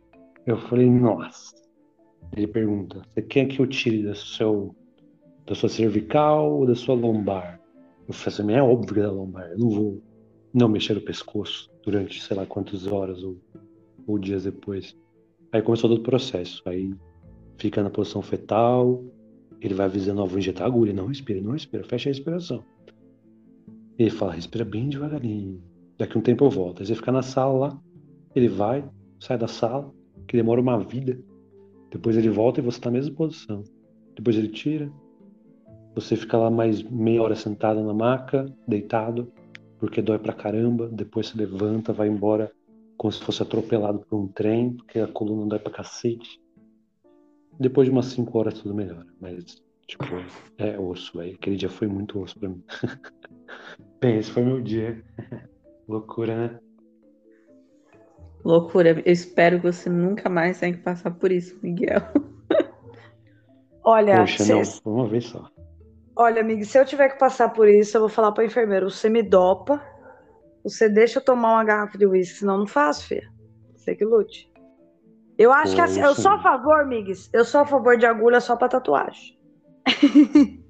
Eu falei, nossa. Ele pergunta: Você quer que eu tire do seu, da sua cervical ou da sua lombar? Eu falei assim: É óbvio é da lombar. Eu não vou não mexer o pescoço durante sei lá quantas horas ou, ou dias depois. Aí começou todo o processo. Aí fica na posição fetal, ele vai avisando, ó, vou injetar agulha. Não respira, não respira, fecha a respiração. Ele fala, respira bem devagarinho. Daqui um tempo eu volto. Aí você fica na sala lá, ele vai, sai da sala, que demora uma vida. Depois ele volta e você está na mesma posição. Depois ele tira. Você fica lá mais meia hora sentado na maca, deitado, porque dói pra caramba. Depois você levanta, vai embora como se fosse atropelado por um trem, porque a coluna dói pra cacete. Depois de umas 5 horas tudo melhora. Mas, tipo, é osso, velho. Aquele dia foi muito osso pra mim. Bem, esse foi meu dia. Loucura, né? Loucura. Eu espero que você nunca mais tenha que passar por isso, Miguel. Olha, Poxa, não, uma vez só. Olha, amigo, se eu tiver que passar por isso, eu vou falar pra enfermeira, você me dopa, você deixa eu tomar uma garrafa de uísque, senão não faço, filha. Você que lute. Eu acho que assim, eu sou a favor, Migues. Eu sou a favor de agulha só pra tatuagem.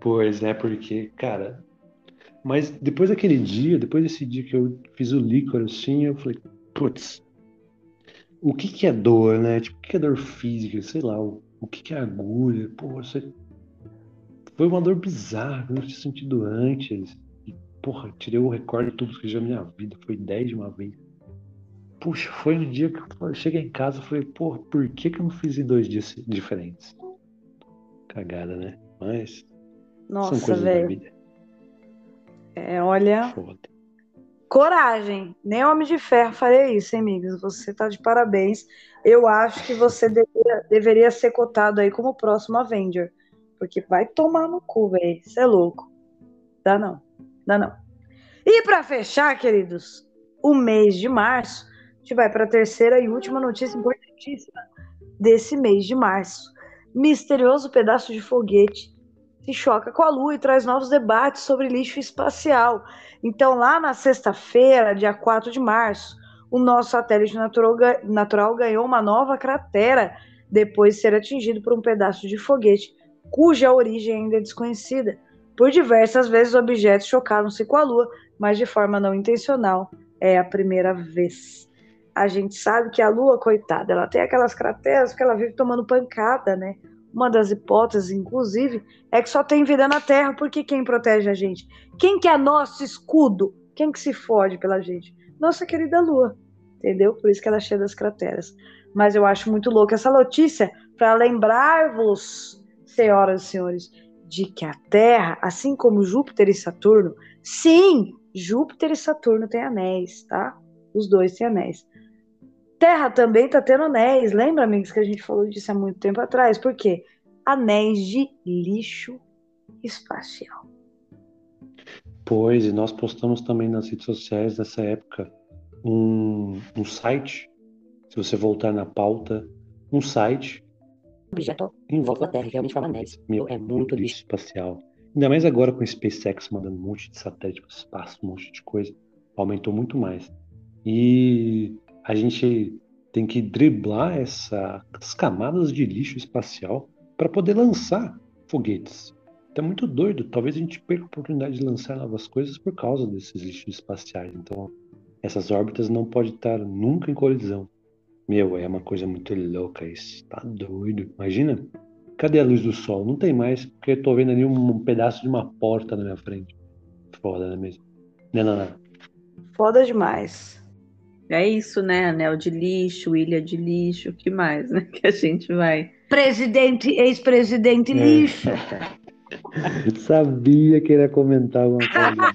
pois é, porque, cara. Mas depois daquele dia, depois desse dia que eu fiz o líquor assim, eu falei, putz, o que que é dor, né? Tipo, o que é dor física? Sei lá, o, o que que é agulha? Pô, você. Foi uma dor bizarra, eu não tinha sentido antes. Porra, tirei o recorde de tudo que já na minha vida. Foi 10 de uma vez. Puxa, foi um dia que eu cheguei em casa e falei, pô, por que, que eu não fiz em dois dias diferentes? Cagada, né? Mas. Nossa, são coisas da vida. É, olha. Foda. Coragem. Nem Homem de Ferro faria isso, hein, amigos? Você tá de parabéns. Eu acho que você deveria, deveria ser cotado aí como o próximo Avenger. Porque vai tomar no cu, velho. Isso é louco. Dá não. Dá não. E para fechar, queridos, o mês de março a gente vai para a terceira e última notícia importantíssima desse mês de março. Misterioso pedaço de foguete se choca com a Lua e traz novos debates sobre lixo espacial. Então, lá na sexta-feira, dia 4 de março, o nosso satélite natural, natural ganhou uma nova cratera depois de ser atingido por um pedaço de foguete cuja origem ainda é desconhecida. Por diversas vezes, objetos chocaram-se com a Lua, mas de forma não intencional. É a primeira vez a gente sabe que a Lua, coitada, ela tem aquelas crateras que ela vive tomando pancada, né? Uma das hipóteses, inclusive, é que só tem vida na Terra, porque quem protege a gente? Quem que é nosso escudo? Quem que se fode pela gente? Nossa querida Lua, entendeu? Por isso que ela é cheia das crateras. Mas eu acho muito louco essa notícia para lembrar-vos, senhoras e senhores, de que a Terra, assim como Júpiter e Saturno, sim, Júpiter e Saturno têm anéis, tá? Os dois têm anéis. Terra também está tendo anéis. Lembra, amigos, que a gente falou disso há muito tempo atrás? Por quê? Anéis de lixo espacial. Pois, e nós postamos também nas redes sociais nessa época um, um site, se você voltar na pauta, um site. Objeto em volta da Terra, realmente forma anéis. Meu, É muito lixo espacial. Ainda mais agora com o SpaceX mandando um monte de satélite para o espaço, um monte de coisa. Aumentou muito mais. E a gente tem que driblar essa- essas camadas de lixo espacial para poder lançar foguetes. Tá muito doido. Talvez a gente perca a oportunidade de lançar novas coisas por causa desses lixos espaciais. Então, essas órbitas não podem estar nunca em colisão. Meu, é uma coisa muito louca isso. Tá doido. Imagina. Cadê a luz do sol? Não tem mais, porque eu tô vendo ali um, um pedaço de uma porta na minha frente. Foda, não é mesmo? Não, não, não. Foda demais. É isso, né? Anel de lixo, ilha de lixo, o que mais, né? Que a gente vai. Presidente, ex-presidente É. lixo. Sabia que ele ia comentar alguma coisa.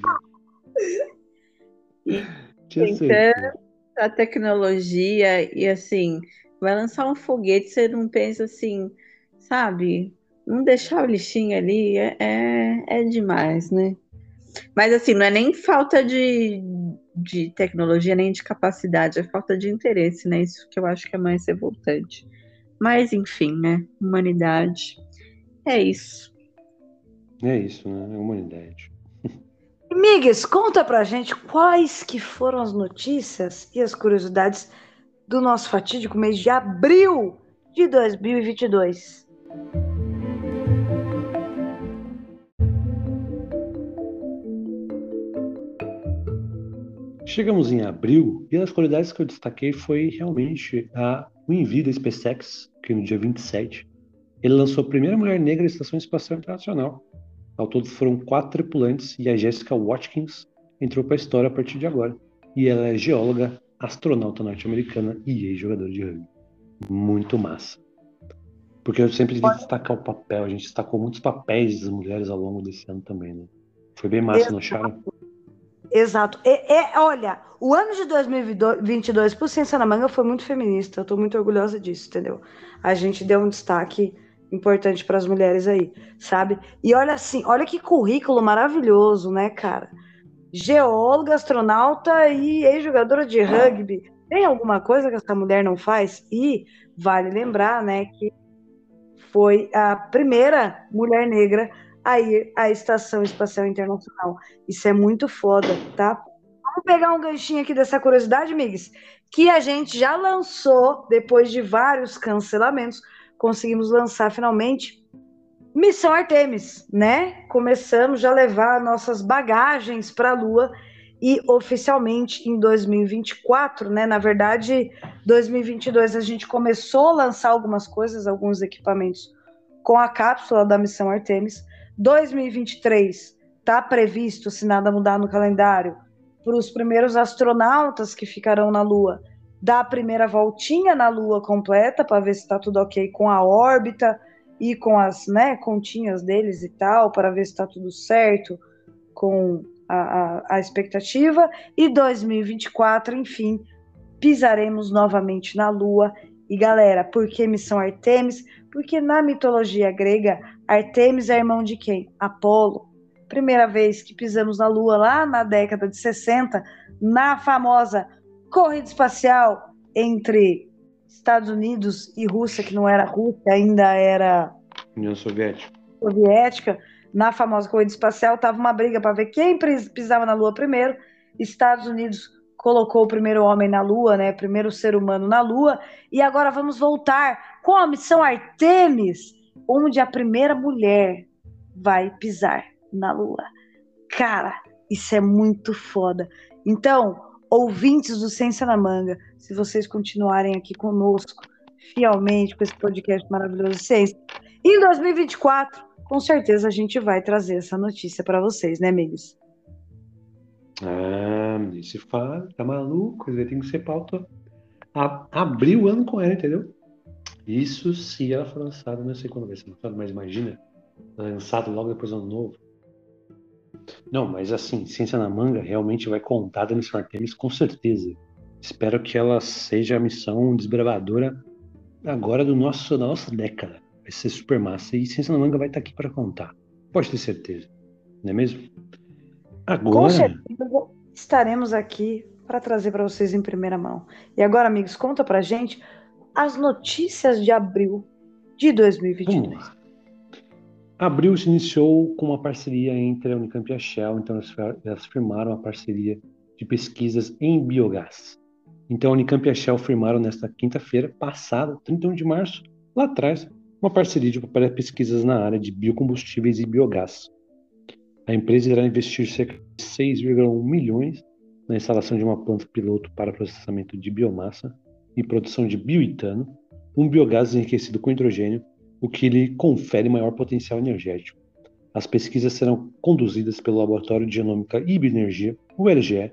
Tinha Então, certeza. A tecnologia e assim, vai lançar um foguete, você não pensa assim, sabe? Não deixar o lixinho ali é, é, é demais, né? Mas assim, não é nem falta de, de tecnologia, nem de capacidade, é falta de interesse, né? Isso que eu acho que é mais revoltante. Mas enfim, né? Humanidade. É isso. É isso, né? É humanidade. Migues, conta pra gente quais que foram as notícias e as curiosidades do nosso fatídico mês de abril de 2022. Chegamos em abril e as qualidades que eu destaquei foi realmente a, envio da SpaceX, que no dia 27 ele lançou a primeira mulher negra na Estação Espacial Internacional. Ao todo foram quatro tripulantes e a Jessica Watkins entrou para a história a partir de agora. E ela é geóloga, astronauta norte-americana e ex-jogadora de rugby. Muito massa. Porque eu sempre quis destacar o papel, a gente destacou muitos papéis das mulheres ao longo desse ano também, né? Foi bem massa, não acharam? Exato. E, olha, o ano de 2022 por Ciência na Manga foi muito feminista. Eu tô muito orgulhosa disso, entendeu? A gente deu um destaque importante para as mulheres aí, sabe? E olha assim, olha que currículo maravilhoso, né, cara? Geóloga, astronauta e ex-jogadora de rugby. Tem alguma coisa que essa mulher não faz? E vale lembrar, né, que foi a primeira mulher negra a ir à Estação Espacial Internacional. Isso é muito foda, tá? Vamos pegar um ganchinho aqui dessa curiosidade, Migues, que a gente já lançou depois de vários cancelamentos. Conseguimos lançar finalmente Missão Artemis, né? Começamos já a levar nossas bagagens para a Lua e oficialmente em 2024, né? Na verdade, 2022 a gente começou a lançar algumas coisas, alguns equipamentos com a cápsula da missão Artemis. 2023 está previsto, se nada mudar no calendário, para os primeiros astronautas que ficarão na Lua, dar a primeira voltinha na Lua completa para ver se está tudo ok com a órbita e com as né, continhas deles e tal, para ver se está tudo certo com a, a, a expectativa. E 2024, enfim, pisaremos novamente na Lua. E galera, por que missão Artemis? Porque na mitologia grega, Artemis é irmão de quem? Apolo. Primeira vez que pisamos na Lua lá na década de 60, na famosa corrida espacial entre Estados Unidos e Rússia, que não era Rússia, ainda era União Soviética. soviética, na famosa corrida espacial, tava uma briga para ver quem pis- pisava na Lua primeiro. Estados Unidos colocou o primeiro homem na Lua, né? Primeiro ser humano na Lua. E agora vamos voltar com a missão Artemis, onde a primeira mulher vai pisar na Lua. Cara, isso é muito foda. Então, ouvintes do Ciência na Manga, se vocês continuarem aqui conosco, fielmente, com esse podcast maravilhoso ciência, em 2024, com certeza a gente vai trazer essa notícia para vocês, né, amigos? Ah, nem se fala, tá maluco? Tem que ser pauta. Abrir o ano com ela, entendeu? Isso se ela for lançada, não sei quando vai ser lançado, mas imagina, lançado logo depois do ano novo. Não, mas assim, Ciência na Manga realmente vai contar da missão Artemis com certeza. Espero que ela seja a missão desbravadora agora do nosso, da nossa década. Vai ser super massa e Ciência na Manga vai estar aqui para contar. Pode ter certeza, não é mesmo? Agora? Com certeza estaremos aqui para trazer para vocês em primeira mão. E agora, amigos, conta pra gente as notícias de abril de 2022. Abril se iniciou com uma parceria entre a Unicamp e a Shell, então elas firmaram a parceria de pesquisas em biogás. Então a Unicamp e a Shell firmaram nesta quinta-feira passada, 31 de março, lá atrás, uma parceria de pesquisas na área de biocombustíveis e biogás. A empresa irá investir cerca de 6,1 milhões na instalação de uma planta piloto para processamento de biomassa e produção de bioetano, um biogás enriquecido com hidrogênio, o que lhe confere maior potencial energético. As pesquisas serão conduzidas pelo Laboratório de Genômica e Bioenergia, o LGE,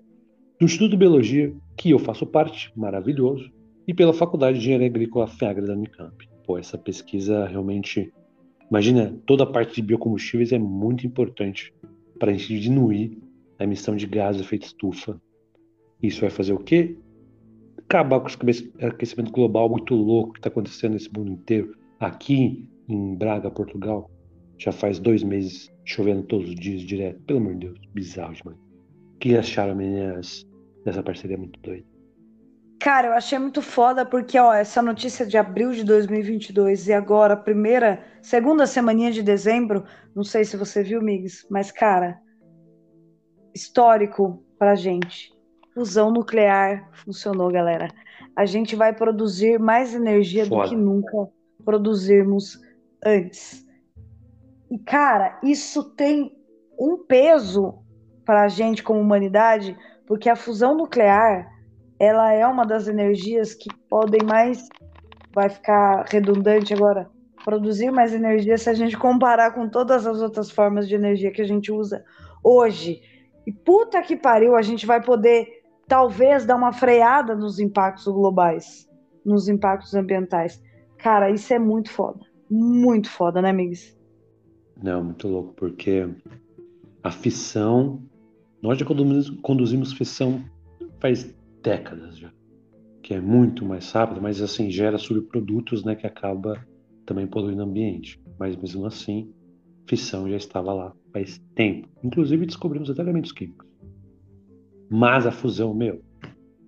do Instituto de Biologia, que eu faço parte, maravilhoso, e pela Faculdade de Engenharia Agrícola FEAGRA da Unicamp. Pô, essa pesquisa realmente. Imagina, toda a parte de biocombustíveis é muito importante para a gente diminuir a emissão de gás de efeito estufa. Isso vai fazer o quê? Acabar com o aquecimento global muito louco que está acontecendo nesse mundo inteiro. Aqui em Braga, Portugal, já faz dois meses chovendo todos os dias direto. Pelo amor de Deus, bizarro demais. O que acharam, meninas, dessa parceria muito doida? Cara, eu achei muito foda porque, ó, essa notícia de abril de 2022 e agora, primeira, segunda semaninha de dezembro, não sei se você viu, Migs, mas, cara, histórico pra gente. Fusão nuclear funcionou, galera. A gente vai produzir mais energia foda. do que nunca produzirmos antes. E, cara, isso tem um peso para a gente como humanidade, porque a fusão nuclear ela é uma das energias que podem mais, vai ficar redundante agora, produzir mais energia se a gente comparar com todas as outras formas de energia que a gente usa hoje. E puta que pariu, a gente vai poder talvez dar uma freada nos impactos globais, nos impactos ambientais. Cara, isso é muito foda. Muito foda, né, amigos? Não, muito louco, porque a fissão. Nós já conduzimos, fissão faz décadas já, que é muito mais rápido, mas assim gera subprodutos, né, que acaba também poluindo o ambiente. Mas mesmo assim, fissão já estava lá faz tempo. Inclusive descobrimos até elementos químicos. Mas a fusão, meu,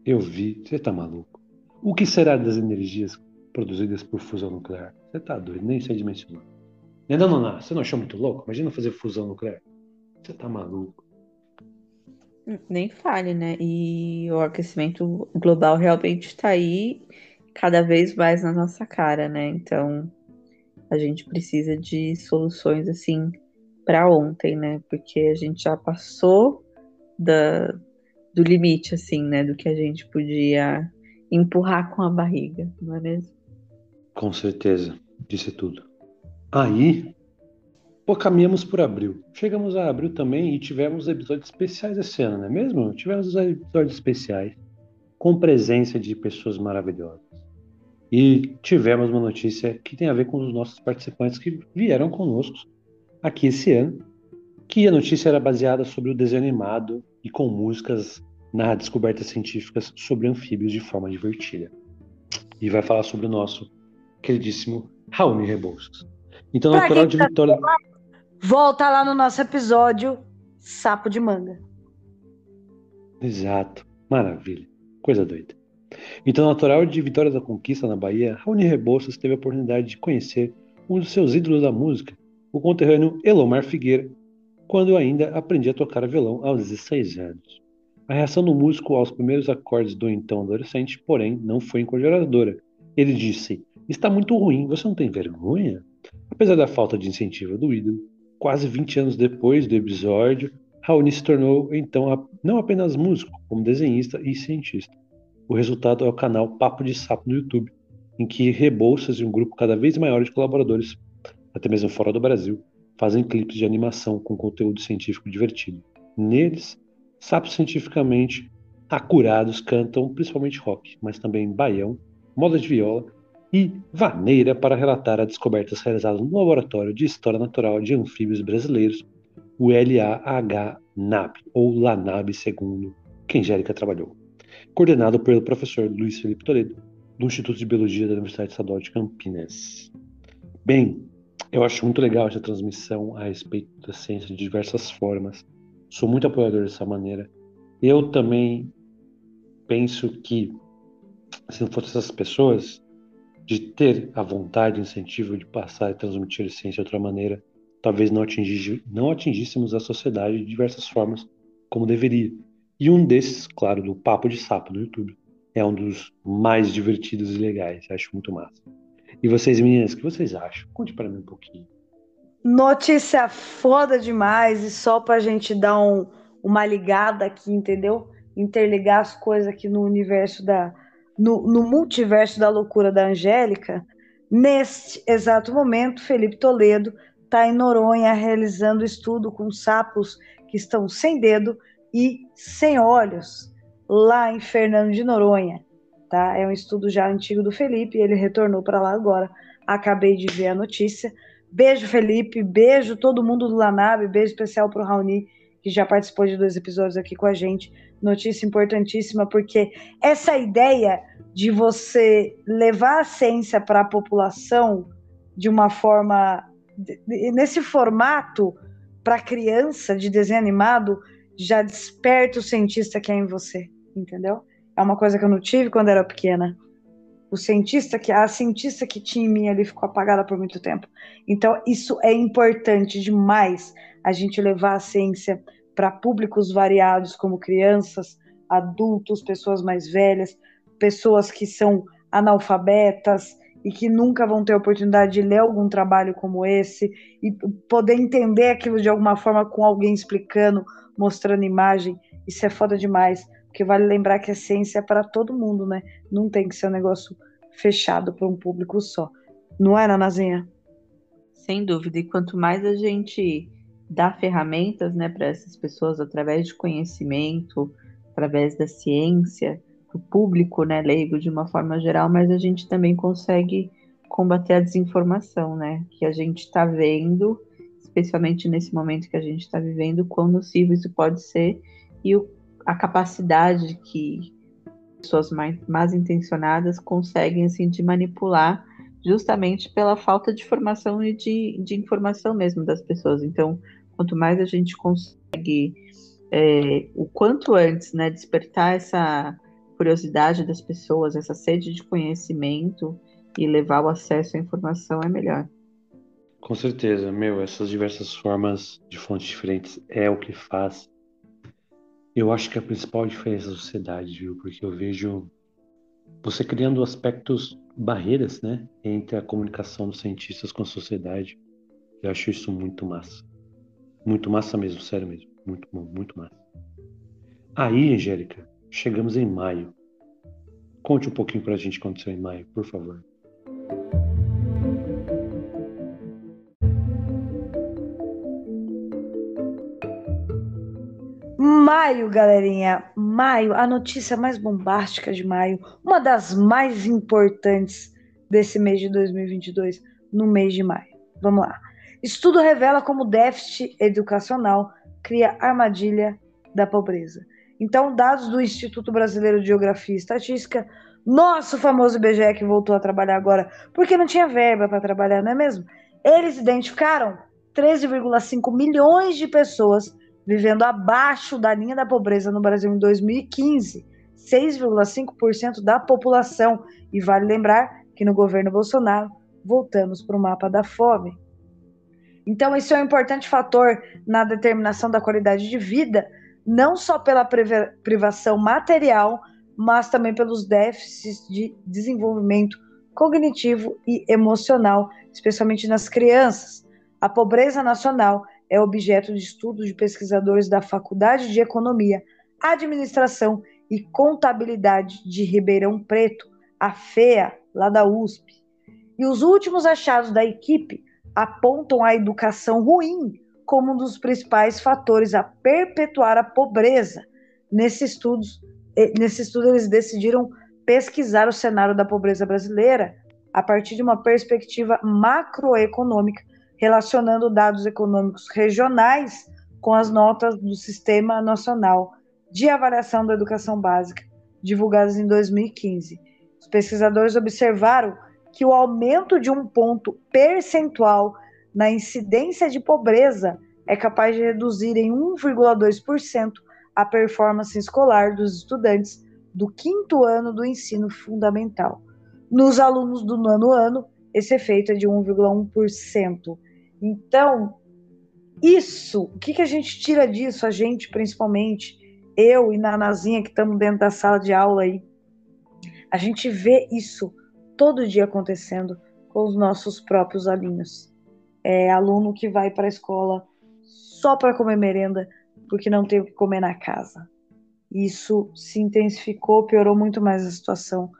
eu vi, você tá maluco? O que será das energias produzidas por fusão nuclear. Você tá doido, nem sei dimensionar. Não, não, não, você não achou muito louco? Imagina fazer fusão nuclear. Você tá maluco. Nem fale, né? E o aquecimento global realmente está aí cada vez mais na nossa cara, né? Então a gente precisa de soluções assim para ontem, né? Porque a gente já passou da, do limite, assim, né? Do que a gente podia empurrar com a barriga, não é mesmo? Com certeza, disse tudo. Aí, pô, caminhamos por abril. Chegamos a abril também e tivemos episódios especiais esse ano, não é mesmo? Tivemos episódios especiais com presença de pessoas maravilhosas. E tivemos uma notícia que tem a ver com os nossos participantes que vieram conosco aqui esse ano, que a notícia era baseada sobre o desenho animado e com músicas na descobertas científicas sobre anfíbios de forma divertida. E vai falar sobre o nosso queridíssimo Raoni Rebouças. Então, pra natural de tá Vitória. Volta lá no nosso episódio Sapo de Manga. Exato. Maravilha. Coisa doida. Então, natural de Vitória da Conquista, na Bahia, Raoni Rebouças teve a oportunidade de conhecer um dos seus ídolos da música, o conterrâneo Elomar Figueira, quando ainda aprendia a tocar violão aos 16 anos. A reação do músico aos primeiros acordes do então adolescente, porém, não foi encorajadora. Ele disse: Está muito ruim, você não tem vergonha? Apesar da falta de incentivo do ídolo, quase 20 anos depois do episódio, Raoni se tornou então não apenas músico, como desenhista e cientista. O resultado é o canal Papo de Sapo no YouTube, em que Rebouças e um grupo cada vez maior de colaboradores, até mesmo fora do Brasil, fazem clipes de animação com conteúdo científico divertido. Neles, sapos cientificamente acurados cantam principalmente rock, mas também baião, moda de viola e vaneira para relatar as descobertas realizadas no Laboratório de História Natural de Anfíbios Brasileiros, o LAH-NAB, ou LANAB, segundo quem Angélica trabalhou, coordenado pelo professor Luiz Felipe Toledo, do Instituto de Biologia da Universidade Estadual de Campinas. Bem, eu acho muito legal essa transmissão a respeito da ciência de diversas formas, Sou muito apoiador dessa maneira. Eu também penso que se não fossem essas pessoas, de ter a vontade, o incentivo de passar e transmitir a ciência de outra maneira, talvez não, atingir, não atingíssemos a sociedade de diversas formas como deveria. E um desses, claro, do Papo de Sapo no YouTube, é um dos mais divertidos e legais. Acho muito massa. E vocês, meninas, o que vocês acham? Conte para mim um pouquinho. Notícia foda demais e só pra gente dar um, uma ligada aqui, entendeu? Interligar as coisas aqui no universo da, no, no multiverso da loucura da Angélica, neste exato momento, Felipe Toledo está em Noronha realizando estudo com sapos que estão sem dedo e sem olhos, lá em Fernando de Noronha. Tá? É um estudo já antigo do Felipe, ele retornou para lá agora. Acabei de ver a notícia. Beijo, Felipe, beijo todo mundo do Lanab, beijo especial para o Raoni, que já participou de dois episódios aqui com a gente notícia importantíssima, porque essa ideia de você levar a ciência para a população de uma forma, nesse formato, para criança de desenho animado, já desperta o cientista que é em você, entendeu? É uma coisa que eu não tive quando era pequena. O cientista que a cientista que tinha em mim ali ficou apagada por muito tempo. Então isso é importante demais a gente levar a ciência para públicos variados, como crianças, adultos, pessoas mais velhas, pessoas que são analfabetas e que nunca vão ter oportunidade de ler algum trabalho como esse e poder entender aquilo de alguma forma com alguém explicando, mostrando imagem. Isso é foda demais, porque vale lembrar que a ciência é para todo mundo, né? Não tem que ser um negócio fechado para um público só. Não é, Nanazinha? Sem dúvida. E quanto mais a gente dar ferramentas né, para essas pessoas através de conhecimento, através da ciência, para o público né, leigo de uma forma geral, mas a gente também consegue combater a desinformação, né? Que a gente está vendo, especialmente nesse momento que a gente está vivendo, quão nocivo isso pode ser e o, a capacidade que pessoas mais, mais intencionadas conseguem assim de manipular justamente pela falta de formação e de, de informação mesmo das pessoas. Então, quanto mais a gente consegue, é, o quanto antes, né, despertar essa curiosidade das pessoas, essa sede de conhecimento e levar o acesso à informação é melhor. Com certeza, meu, essas diversas formas de fontes diferentes é o que faz. Eu acho que a principal diferença da sociedade, viu? Porque eu vejo você criando aspectos, barreiras, né, entre a comunicação dos cientistas com a sociedade. Eu acho isso muito massa. Muito massa mesmo, sério mesmo. Muito bom, muito massa. Aí, Angélica, chegamos em maio. Conte um pouquinho pra gente o que aconteceu em maio, por favor. Maio, galerinha, maio, a notícia mais bombástica de maio, uma das mais importantes desse mês de 2022, no mês de maio. Vamos lá. Estudo revela como déficit educacional cria armadilha da pobreza. Então, dados do Instituto Brasileiro de Geografia e Estatística, nosso famoso IBGE que voltou a trabalhar agora, porque não tinha verba para trabalhar, não é mesmo? Eles identificaram 13,5 milhões de pessoas vivendo abaixo da linha da pobreza no Brasil em 2015, 6,5% da população. E vale lembrar que no governo Bolsonaro voltamos para o mapa da fome. Então, isso é um importante fator na determinação da qualidade de vida, não só pela privação material, mas também pelos déficits de desenvolvimento cognitivo e emocional, especialmente nas crianças. A pobreza nacional é objeto de estudo de pesquisadores da Faculdade de Economia, Administração e Contabilidade de Ribeirão Preto, a FEA, lá da USP. E os últimos achados da equipe apontam a educação ruim como um dos principais fatores a perpetuar a pobreza. Nesse, estudos, nesse estudo, eles decidiram pesquisar o cenário da pobreza brasileira a partir de uma perspectiva macroeconômica, relacionando dados econômicos regionais com as notas do Sistema Nacional de Avaliação da Educação Básica, divulgadas em 2015. Os pesquisadores observaram que o aumento de um ponto percentual na incidência de pobreza é capaz de reduzir em 1,2% a performance escolar dos estudantes do quinto ano do ensino fundamental. Nos alunos do nono ano, esse efeito é de 1,1%. Então, isso, o que, que a gente tira disso, a gente principalmente, eu e Nanazinha que estamos dentro da sala de aula aí, a gente vê isso todo dia acontecendo com os nossos próprios alunos. É aluno que vai para a escola só para comer merenda, porque não tem o que comer na casa. Isso se intensificou, piorou muito mais a situação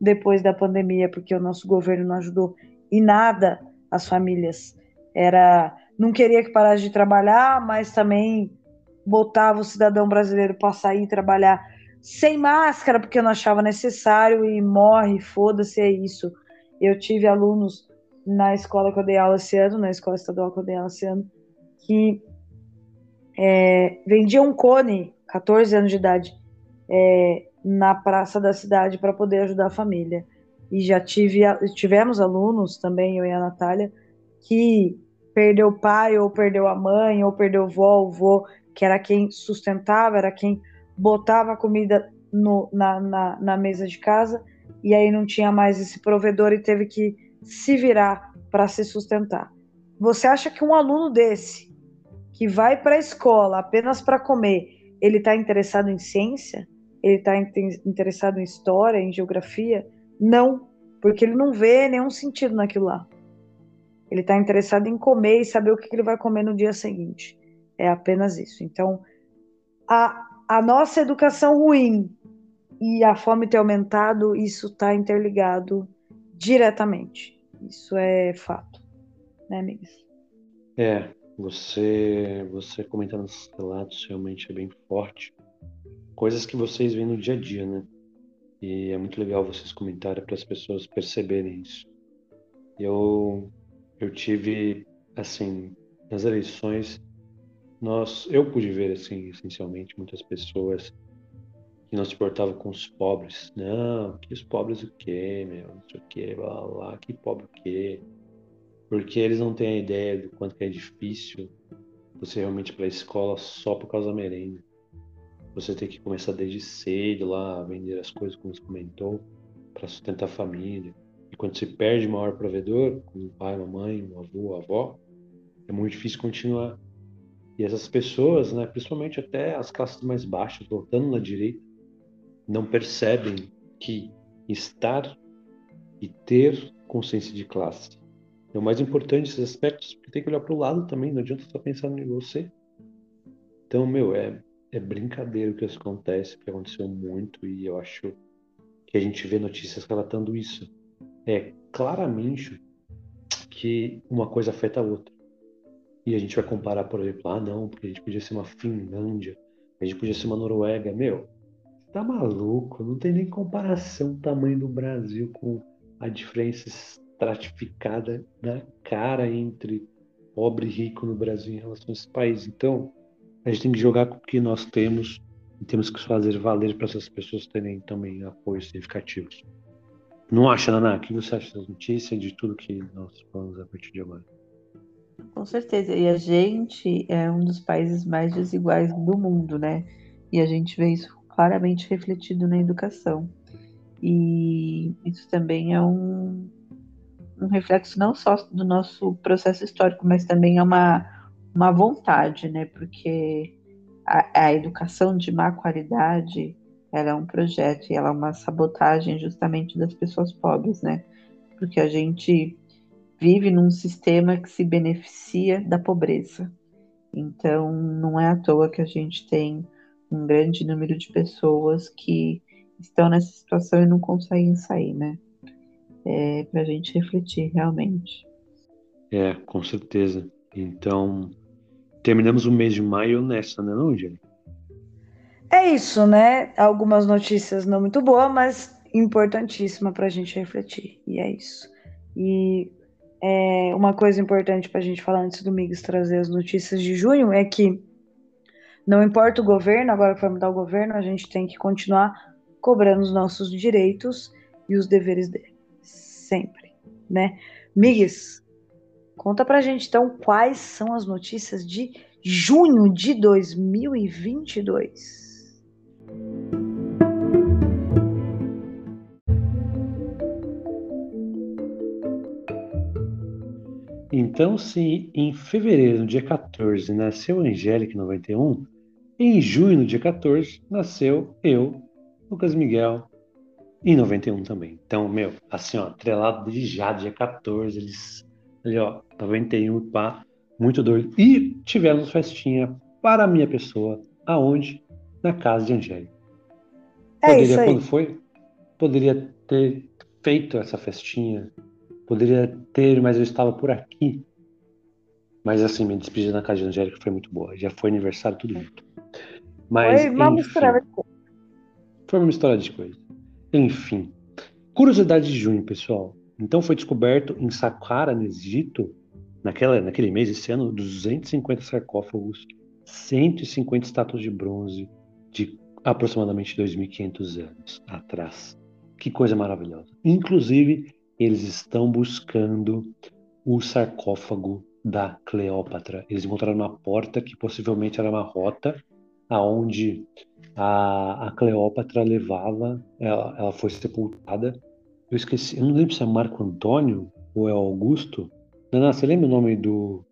depois da pandemia, porque o nosso governo não ajudou e nada as famílias. Era não queria que parasse de trabalhar, mas também botava o cidadão brasileiro para sair trabalhar sem máscara, porque eu não achava necessário e morre, foda-se, é isso. Eu tive alunos na escola que eu dei aula esse ano, na escola estadual que eu dei aula esse ano, que é, vendiam um cone, 14 anos de idade, é, na praça da cidade para poder ajudar a família. E já tive, tivemos alunos também, eu e a Natália, que perdeu o pai, ou perdeu a mãe, ou perdeu o vó, o vô, que era quem sustentava, era quem botava a comida no, na, na, na mesa de casa, e aí não tinha mais esse provedor e teve que se virar para se sustentar. Você acha que um aluno desse, que vai para a escola apenas para comer, ele está interessado em ciência? Ele está interessado em história, em geografia? Não, porque ele não vê nenhum sentido naquilo lá. Ele está interessado em comer e saber o que ele vai comer no dia seguinte. É apenas isso. Então, a, a nossa educação ruim e a fome ter aumentado, isso está interligado diretamente. Isso é fato, né, amigas? É, você, você comentando esses relatos realmente é bem forte. Coisas que vocês veem no dia a dia, né? E é muito legal vocês comentarem para as pessoas perceberem isso. Eu, eu tive, assim, nas eleições, nós, eu pude ver, assim, essencialmente, muitas pessoas que não se portavam com os pobres. Não, que os pobres o quê, meu? Não sei o quê, blá, blá, blá, que pobre o quê? Porque eles não têm a ideia do quanto é difícil você realmente ir para a escola só por causa da merenda. Você tem que começar desde cedo lá, vender as coisas, como você comentou, para sustentar a família. E quando você perde o maior provedor, como pai, uma mãe, um avô, uma avó, é muito difícil continuar. E essas pessoas, né, principalmente até as classes mais baixas, voltando na direita, não percebem que estar e ter consciência de classe é o mais importante esses aspectos, porque tem que olhar para o lado também, não adianta só pensar em você. Então, meu, é, é brincadeira o que acontece, que aconteceu muito, e eu acho que a gente vê notícias relatando isso. É claramente que uma coisa afeta a outra. E a gente vai comparar, por exemplo, ah, não, porque a gente podia ser uma Finlândia, a gente podia ser uma Noruega. Meu, tá maluco? Não tem nem comparação o tamanho do Brasil com a diferença estratificada na cara entre pobre e rico no Brasil em relação a esse país. Então, a gente tem que jogar com o que nós temos e temos que fazer valer para essas pessoas terem também apoios significativos. Não acha, Naná? O que você acha das notícias de tudo que nós falamos a partir de agora? Com certeza. E a gente é um dos países mais desiguais do mundo, né? E a gente vê isso claramente refletido na educação. E isso também é um, um reflexo não só do nosso processo histórico, mas também é uma, uma vontade, né? Porque a, a educação de má qualidade ela é um projeto e ela é uma sabotagem justamente das pessoas pobres, né? Porque a gente vive num sistema que se beneficia da pobreza. Então, não é à toa que a gente tem um grande número de pessoas que estão nessa situação e não conseguem sair, né? É, para a gente refletir realmente. É, com certeza. Então, terminamos o mês de maio nessa, né, não, Jenny? É isso, né? Algumas notícias não muito boas, mas importantíssima para a gente refletir. E é isso. E é, uma coisa importante para a gente falar antes do Miguel trazer as notícias de junho é que não importa o governo, agora que vai mudar o governo, a gente tem que continuar cobrando os nossos direitos e os deveres dele. Sempre, né? Miguel, conta pra gente então quais são as notícias de junho de 2022. Então, se em fevereiro, no dia 14, nasceu Angélica em 91, em junho, no dia 14, nasceu eu, Lucas Miguel, em 91 também. Então, meu, assim, ó, atrelado de já, dia 14, eles, ali, ó, 91, pá, muito doido. E tivemos festinha para a minha pessoa, aonde? Na casa de Angélica. É Poderia, quando foi? Poderia ter feito essa festinha, poderia ter, mas eu estava por aqui. Mas assim, minha despedida na casa de Angélica foi muito boa. Já foi aniversário, tudo junto. Mas, Foi uma mistura de coisa. foi uma história de coisa. Enfim. Curiosidade de junho, pessoal. Então foi descoberto em Saqqara, no Egito, naquela, naquele mês, esse ano, 250 sarcófagos, 150 estátuas de bronze de aproximadamente 2.500 anos atrás. Que coisa maravilhosa. Inclusive, eles estão buscando o sarcófago da Cleópatra. Eles encontraram uma porta que possivelmente era uma rota aonde a, a Cleópatra levava, ela, ela foi sepultada. Eu esqueci, eu não lembro se é Marco Antônio ou é Augusto. Nana, você lembra o nome do,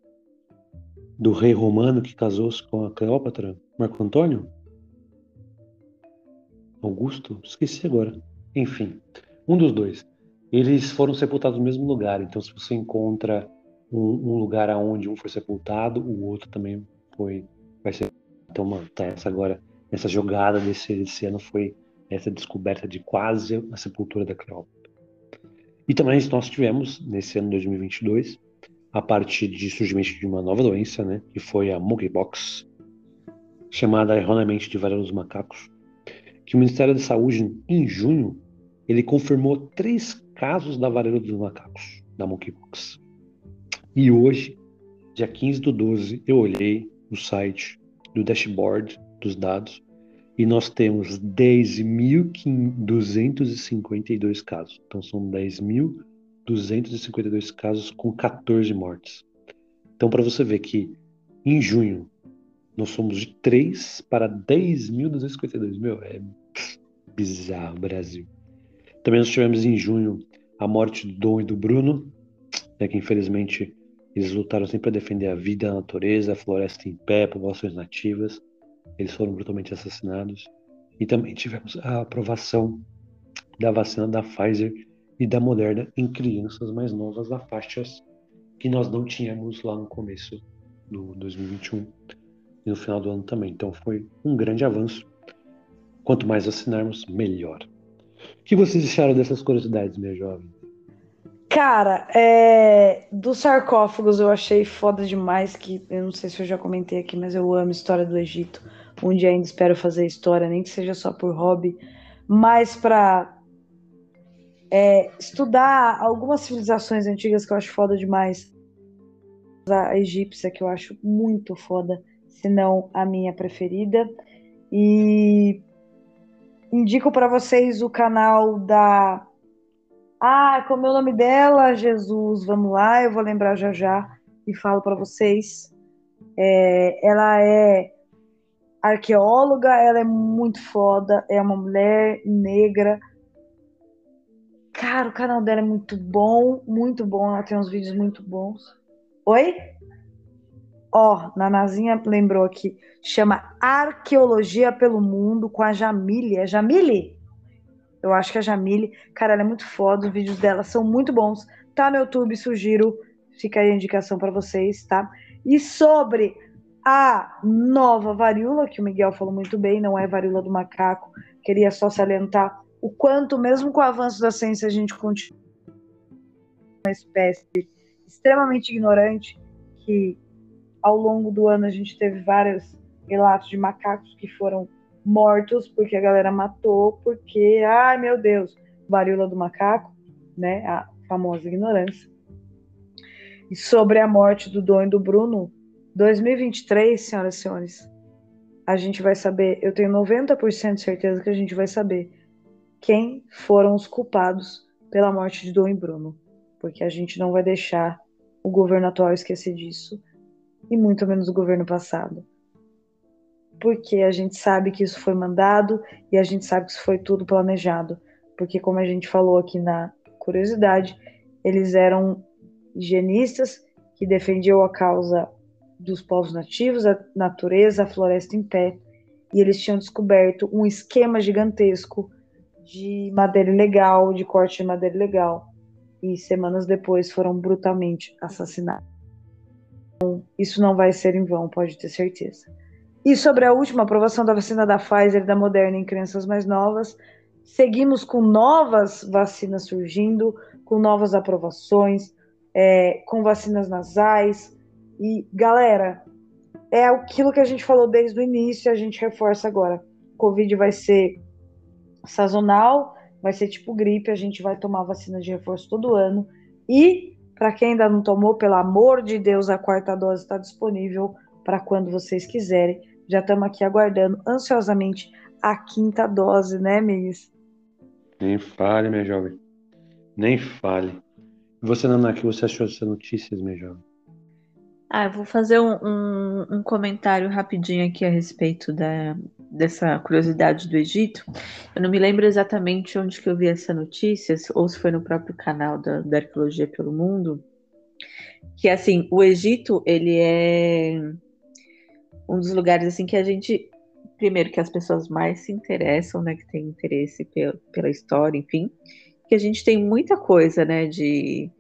do rei romano que casou-se com a Cleópatra? Marco Antônio? Augusto? Esqueci agora. Enfim, um dos dois. Eles foram sepultados no mesmo lugar. Então, se você encontra um, um lugar aonde um foi sepultado, o outro também foi vai ser. Então, mano, tá essa agora, essa jogada desse, desse ano foi essa descoberta de quase a sepultura da Cleópatra. E também nós tivemos nesse ano 2022 a partir de surgimento de uma nova doença, né, que foi a monkeypox, chamada erroneamente de varíola dos macacos, que o Ministério da Saúde em junho ele confirmou três casos da varíola dos macacos, da monkeypox. E hoje, dia 15 do 12, eu olhei no site do dashboard dos dados e nós temos 10.252 casos. Então são 10.252 casos com 14 mortes. Então para você ver que em junho nós somos de 3 para 10.252. Meu, é bizarro, Brasil. Também nós tivemos em junho a morte do Dom e do Bruno, né, que infelizmente eles lutaram sempre para defender a vida, a natureza, a floresta em pé, populações nativas. Eles foram brutalmente assassinados. E também tivemos a aprovação da vacina da Pfizer e da Moderna em crianças mais novas da faixas que nós não tínhamos lá no começo do 2021 e no final do ano também. Então foi um grande avanço. Quanto mais vacinarmos, melhor. O que vocês acharam dessas curiosidades, minha jovem? Cara, é, dos sarcófagos eu achei foda demais, que eu não sei se eu já comentei aqui, mas eu amo história do Egito. Um dia ainda espero fazer história, nem que seja só por hobby, mas para é, estudar algumas civilizações antigas que eu acho foda demais. A egípcia, que eu acho muito foda, se não a minha preferida. E indico para vocês o canal da ah, como é o nome dela? Jesus, vamos lá, eu vou lembrar já já e falo para vocês. É, ela é arqueóloga, ela é muito foda, é uma mulher negra. Cara, o canal dela é muito bom, muito bom, ela tem uns vídeos muito bons. Oi? Ó, oh, Nanazinha lembrou aqui, chama Arqueologia pelo Mundo com a Jamile. É Jamile? Eu acho que a Jamile, cara, ela é muito foda, os vídeos dela são muito bons. Tá no YouTube, sugiro. Fica aí a indicação para vocês, tá? E sobre a nova varíola, que o Miguel falou muito bem, não é varíola do macaco. Queria só salientar o quanto, mesmo com o avanço da ciência, a gente continua uma espécie extremamente ignorante, que ao longo do ano a gente teve vários relatos de macacos que foram mortos porque a galera matou, porque, ai meu Deus, varíola do macaco, né? A famosa ignorância. E sobre a morte do Dom e do Bruno, 2023, senhoras e senhores, a gente vai saber, eu tenho 90% de certeza que a gente vai saber quem foram os culpados pela morte de Dom e Bruno, porque a gente não vai deixar o governo atual esquecer disso. E muito menos o governo passado. Porque a gente sabe que isso foi mandado e a gente sabe que isso foi tudo planejado. Porque, como a gente falou aqui na curiosidade, eles eram higienistas que defendiam a causa dos povos nativos, a natureza, a floresta em pé, e eles tinham descoberto um esquema gigantesco de madeira ilegal, de corte de madeira ilegal, e semanas depois foram brutalmente assassinados. Isso não vai ser em vão, pode ter certeza. E sobre a última aprovação da vacina da Pfizer e da Moderna em crianças mais novas, seguimos com novas vacinas surgindo, com novas aprovações, é, com vacinas nasais. E, galera, é aquilo que a gente falou desde o início, a gente reforça agora. Covid vai ser sazonal, vai ser tipo gripe, a gente vai tomar vacina de reforço todo ano. E, para quem ainda não tomou, pelo amor de Deus, a quarta dose está disponível para quando vocês quiserem. Já estamos aqui aguardando ansiosamente a quinta dose, né, Miss? Nem fale, minha jovem. Nem fale. Você, Naná, o que você achou dessas notícias, minha jovem? Ah, eu vou fazer um, um, um, comentário rapidinho aqui a respeito da, dessa curiosidade do Egito. Eu não me lembro exatamente onde que eu vi essa notícia, ou se foi no próprio canal da, da Arqueologia pelo Mundo, que assim, o Egito, ele é um dos lugares assim que a gente, primeiro que as pessoas mais se interessam, né, que tem interesse pela, pela história, enfim, que a gente tem muita coisa, né, de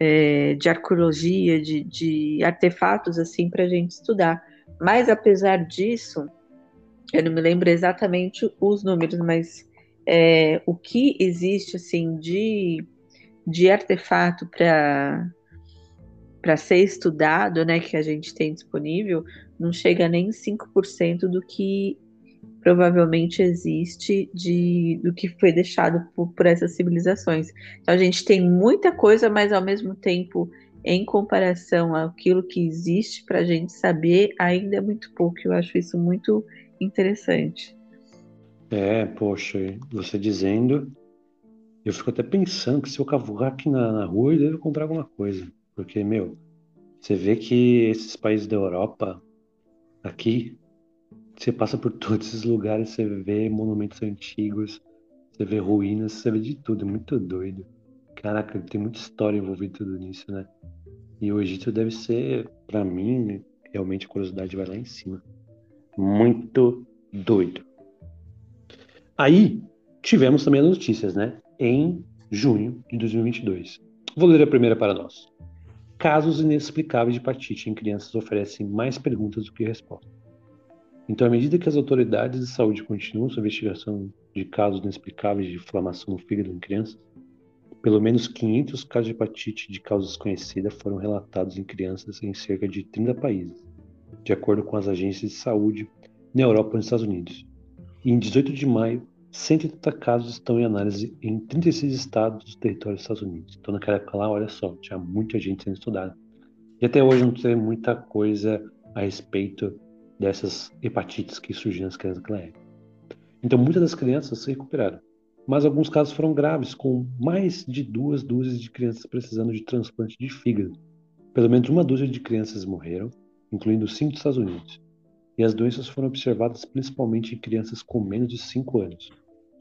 é, de arqueologia, de, de artefatos assim para a gente estudar. Mas apesar disso, eu não me lembro exatamente os números, mas é, o que existe assim de, de artefato para para ser estudado, né, que a gente tem disponível, não chega nem 5% do que provavelmente existe de, do que foi deixado por, por essas civilizações. Então a gente tem muita coisa, mas ao mesmo tempo, em comparação àquilo que existe para a gente saber, ainda é muito pouco. Eu acho isso muito interessante. É, poxa, você dizendo, eu fico até pensando que se eu cavucar aqui na, na rua, eu devo comprar alguma coisa. Porque, meu, você vê que esses países da Europa, aqui, você passa por todos esses lugares, você vê monumentos antigos, você vê ruínas, você vê de tudo, é muito doido. Caraca, tem muita história envolvida tudo nisso, né? E o Egito deve ser, para mim, realmente a curiosidade vai lá em cima. Muito doido. Aí, tivemos também as notícias, né? Em junho de 2022. Vou ler a primeira para nós. Casos inexplicáveis de hepatite em crianças oferecem mais perguntas do que respostas. Então, à medida que as autoridades de saúde continuam sua investigação de casos inexplicáveis de inflamação no fígado em crianças, pelo menos 500 casos de hepatite de causa desconhecida foram relatados em crianças em cerca de 30 países, de acordo com as agências de saúde na Europa e nos Estados Unidos. E em 18 de maio, 130 casos estão em análise em 36 estados dos territórios dos Estados Unidos. Então, naquela época lá, olha só, tinha muita gente sendo estudada. E até hoje não tem muita coisa a respeito dessas hepatites que surgiram nas crianças naquela época. Então, muitas das crianças se recuperaram, mas alguns casos foram graves, com mais de duas dúzias de crianças precisando de transplante de fígado. Pelo menos uma dúzia de crianças morreram, incluindo cinco dos Estados Unidos. E as doenças foram observadas principalmente em crianças com menos de 5 anos.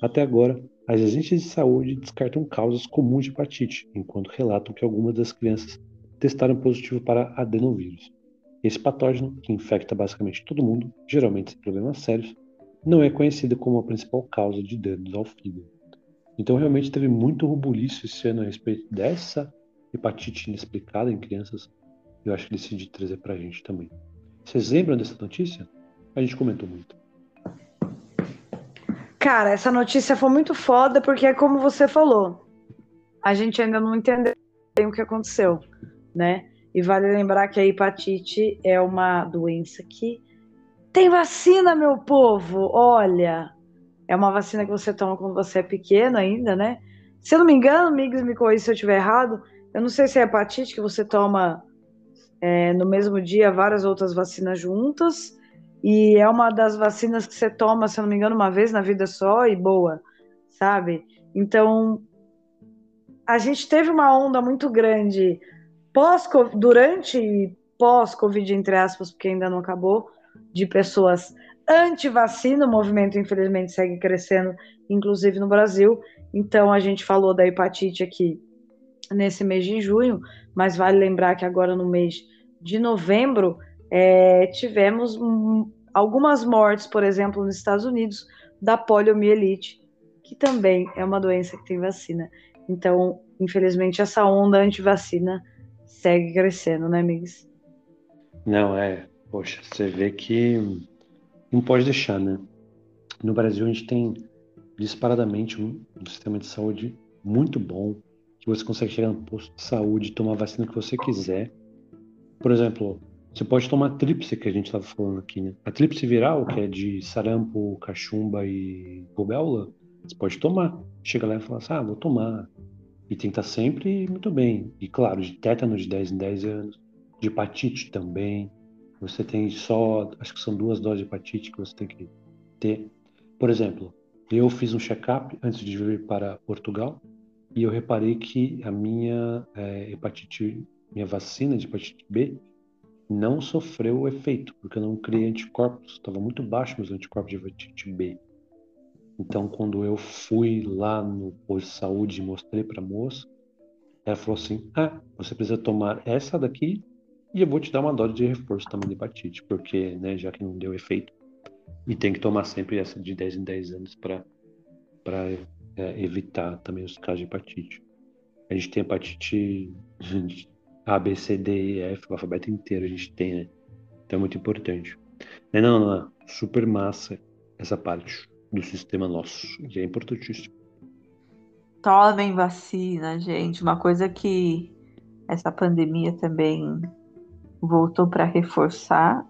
Até agora, as agências de saúde descartam causas comuns de hepatite, enquanto relatam que algumas das crianças testaram positivo para adenovírus. Esse patógeno, que infecta basicamente todo mundo, geralmente sem problemas sérios, não é conhecido como a principal causa de danos ao fígado. Então realmente teve muito rubuliço esse ano a respeito dessa hepatite inexplicada em crianças. Eu acho que decidi trazer pra gente também. Vocês lembram dessa notícia? A gente comentou muito. Cara, essa notícia foi muito foda porque é como você falou. A gente ainda não entendeu o que aconteceu, né? E vale lembrar que a hepatite é uma doença que tem vacina, meu povo. Olha, é uma vacina que você toma quando você é pequeno ainda, né? Se eu não me engano, Migs me corrija se eu estiver errado. Eu não sei se é hepatite que você toma é, no mesmo dia várias outras vacinas juntas. E é uma das vacinas que você toma, se eu não me engano, uma vez na vida só e boa, sabe? Então, a gente teve uma onda muito grande pós durante pós-Covid, entre aspas, porque ainda não acabou, de pessoas anti-vacina. O movimento, infelizmente, segue crescendo, inclusive no Brasil. Então, a gente falou da hepatite aqui nesse mês de junho, mas vale lembrar que agora no mês de novembro é, tivemos algumas mortes, por exemplo, nos Estados Unidos, da poliomielite, que também é uma doença que tem vacina. Então, infelizmente, essa onda anti-vacina segue crescendo, né, amigos? Não, é. Poxa, você vê que não pode deixar, né? No Brasil, a gente tem disparadamente um, um sistema de saúde muito bom, que você consegue chegar no posto de saúde, tomar a vacina que você quiser. Por exemplo, você pode tomar a tríplice que a gente estava falando aqui, né? A tríplice viral, que é de sarampo, cachumba e rubéola, você pode tomar. Chega lá e fala assim, ah, vou tomar. E tem que estar sempre muito bem. E claro, de tétano de 10 em 10 anos, de hepatite também. Você tem só, acho que são duas doses de hepatite que você tem que ter. Por exemplo, eu fiz um check-up antes de vir para Portugal e eu reparei que a minha é, hepatite, minha vacina de hepatite B não sofreu o efeito, porque eu não criei anticorpos, estava muito baixo meus anticorpos de hepatite B. Então, quando eu fui lá no posto de saúde e mostrei para a moça, ela falou assim: Ah, você precisa tomar essa daqui e eu vou te dar uma dose de reforço também de hepatite, porque, né, já que não deu efeito, e tem que tomar sempre essa de 10 em 10 anos para é, evitar também os casos de hepatite. A gente tem hepatite A, B, C, D, E, F, o alfabeto inteiro a gente tem, né? Então é muito importante. Não, não, não, super massa essa parte do sistema nosso, e é importantíssimo. Tomem vacina, gente. Uma coisa que essa pandemia também voltou para reforçar,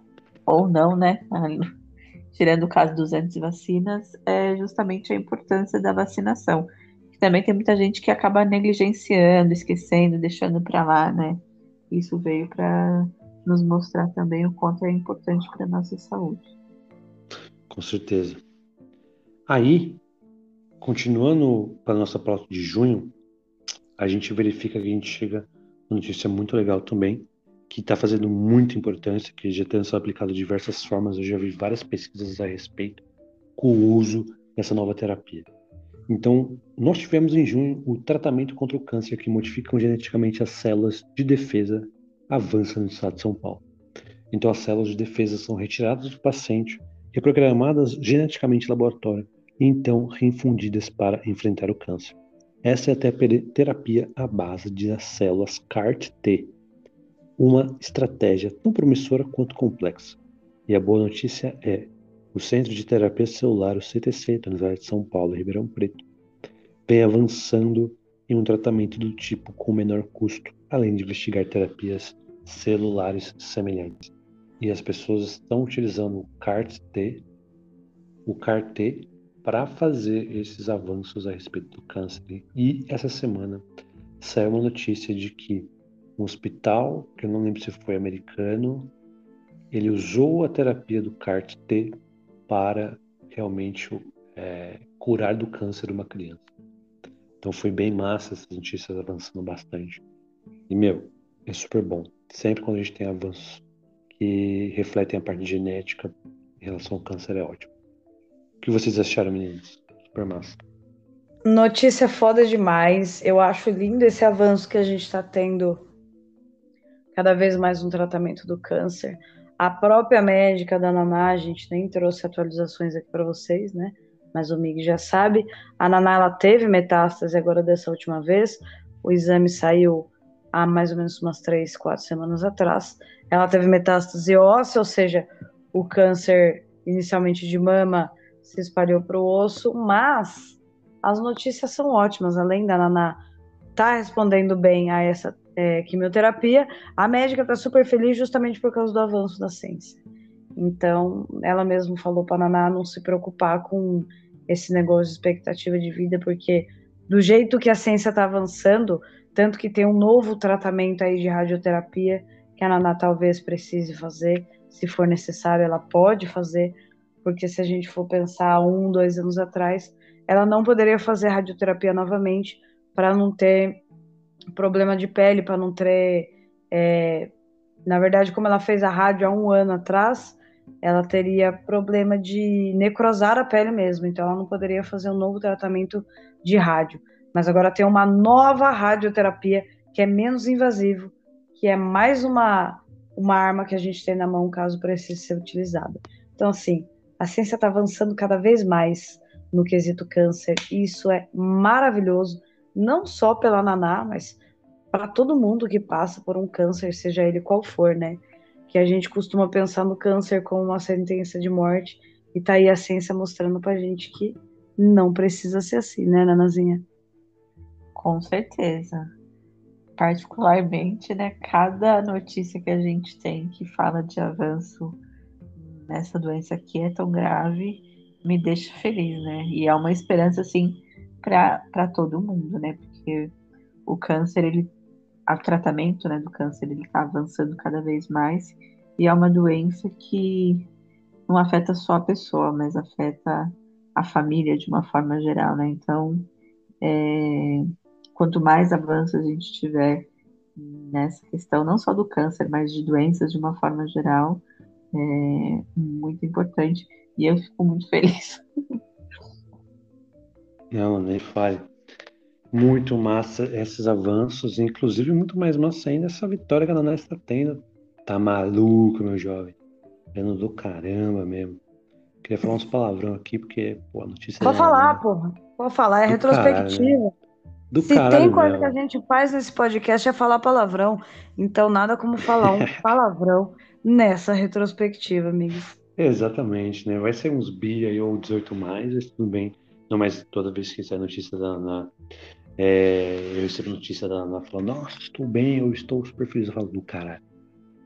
ou não, né? Tirando o caso dos antivacinas, é justamente a importância da vacinação. Também tem muita gente que acaba negligenciando, esquecendo, deixando para lá, né? Isso veio para nos mostrar também o quanto é importante para nossa saúde. Com certeza. Aí, continuando para a nossa pauta de junho, a gente verifica que a gente chega uma notícia muito legal também, que está fazendo muita importância, que já tem sido aplicado de diversas formas. Eu já vi várias pesquisas a respeito com o uso dessa nova terapia. Então, nós tivemos em junho o tratamento contra o câncer que modificam geneticamente as células de defesa avança no estado de São Paulo. Então, as células de defesa são retiradas do paciente, reprogramadas geneticamente em laboratório e então reinfundidas para enfrentar o câncer. Essa é a terapia à base de células CAR-T, uma estratégia tão promissora quanto complexa. E a boa notícia é: o Centro de Terapia Celular, o CTC, da Universidade de São Paulo, Ribeirão Preto, vem avançando em um tratamento do tipo com menor custo, além de investigar terapias celulares semelhantes. E as pessoas estão utilizando o CAR-T, o CAR-T para fazer esses avanços a respeito do câncer. E essa semana saiu uma notícia de que um hospital, que eu não lembro se foi americano, ele usou a terapia do CAR-T para realmente é, curar do câncer uma criança. Então foi bem massa essas notícias avançando bastante. E, meu, é super bom. Sempre quando a gente tem avanços que refletem a parte genética em relação ao câncer, é ótimo. O que vocês acharam, meninas? Super massa. Notícia foda demais. Eu acho lindo esse avanço que a gente está tendo cada vez mais no tratamento do câncer. A própria médica da Naná, a gente nem trouxe atualizações aqui para vocês, né? Mas o Mig já sabe. A Naná ela teve metástase agora dessa última vez. O exame saiu há mais ou menos umas três, quatro semanas atrás. Ela teve metástase óssea, ou seja, o câncer inicialmente de mama se espalhou para o osso, mas as notícias são ótimas. Além da Naná tá respondendo bem a essa é, quimioterapia, a médica está super feliz justamente por causa do avanço da ciência. Então, ela mesma falou para Naná não se preocupar com esse negócio de expectativa de vida, porque do jeito que a ciência está avançando, tanto que tem um novo tratamento aí de radioterapia que a Naná talvez precise fazer, se for necessário, ela pode fazer, porque se a gente for pensar um, dois anos atrás, ela não poderia fazer radioterapia novamente para não ter problema de pele, para não ter é, Na verdade, como ela fez a rádio há um ano atrás, ela teria problema de necrosar a pele mesmo, então ela não poderia fazer um novo tratamento de rádio. Mas agora tem uma nova radioterapia que é menos invasivo, que é mais uma, uma arma que a gente tem na mão caso precise ser utilizada. Então, assim, a ciência está avançando cada vez mais no quesito câncer, e isso é maravilhoso, não só pela Naná, mas para todo mundo que passa por um câncer, seja ele qual for, né? Que a gente costuma pensar no câncer como uma sentença de morte, e tá aí a ciência mostrando pra gente que não precisa ser assim, né, Nanazinha? Com certeza. Particularmente, né, cada notícia que a gente tem que fala de avanço nessa doença que é tão grave, me deixa feliz, né? E é uma esperança, assim, para todo mundo, né? Porque o câncer, ele, o tratamento né, do câncer, ele está avançando cada vez mais e é uma doença que não afeta só a pessoa, mas afeta a família de uma forma geral, né? Então, é, quanto mais avanços a gente tiver nessa questão, não só do câncer, mas de doenças de uma forma geral, é muito importante e eu fico muito feliz. Não, nem fale. Muito massa esses avanços, inclusive muito mais massa ainda essa vitória que a Naná está tendo. Tá maluco, meu jovem. Vendo do caramba mesmo. Queria falar uns palavrão aqui, porque, pô, a notícia. Pode falar, porra. Pode falar, é do retrospectiva. Caralho, né? Se tem coisa mesmo. que a gente faz nesse podcast é falar palavrão. Então, nada como falar um palavrão nessa retrospectiva, amigos. Exatamente, né? Vai ser uns bi aí ou 18 mais, mas tudo bem. Não, mas toda vez que sai notícia da Ana, é, eu recebo notícia da Ana falando, nossa, estou bem, eu estou super feliz. Eu falo, do caralho.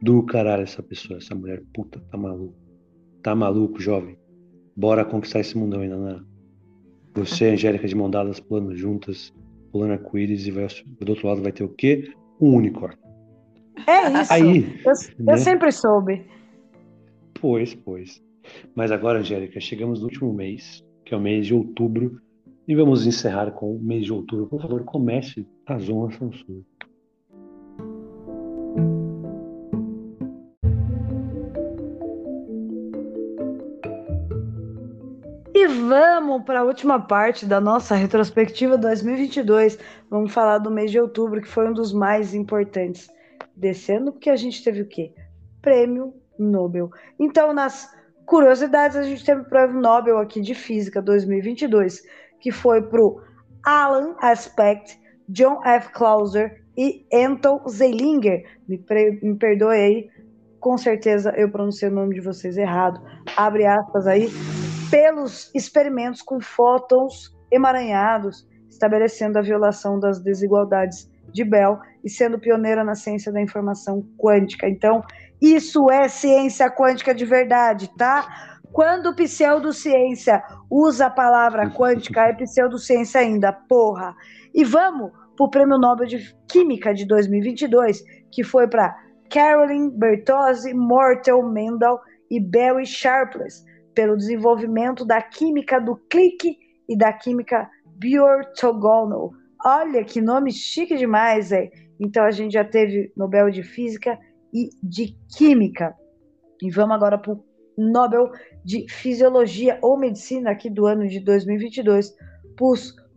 Do caralho essa pessoa, essa mulher, puta, tá maluco. Tá maluco, jovem. Bora conquistar esse mundão ainda, Ana. Você, Angélica, de mão dadas, pulando juntas, pulando arco-íris, e vai, do outro lado vai ter o quê? Um unicórnio. É isso. Aí, eu, né? eu sempre soube. Pois, pois. Mas agora, Angélica, chegamos no último mês, que é o mês de outubro, e vamos encerrar com o mês de outubro. Por favor, comece as honras são suas. E vamos para a última parte da nossa retrospectiva 2022. Vamos falar do mês de outubro, que foi um dos mais importantes desse ano, porque a gente teve o quê? Prêmio Nobel. Então, nas curiosidades, a gente teve o prêmio Nobel aqui de Física 2022, que foi para o Alan Aspect, John F. Clauser e Anton Zeilinger. Me, me perdoe aí, com certeza eu pronunciei o nome de vocês errado. Abre aspas aí. Pelos experimentos com fótons emaranhados, estabelecendo a violação das desigualdades de Bell e sendo pioneira na ciência da informação quântica. Então, isso é ciência quântica de verdade, tá? Quando pseudociência usa a palavra quântica, é pseudociência ainda, porra. E vamos pro Prêmio Nobel de Química de 2022, que foi para Carolyn Bertozzi, Mortel Mendel e Barry Sharpless, pelo desenvolvimento da química do clique e da química biortogonal. Olha que nome chique demais, é. Então a gente já teve Nobel de Física e de Química. E vamos agora para o Nobel de Fisiologia ou Medicina aqui do ano de 2022,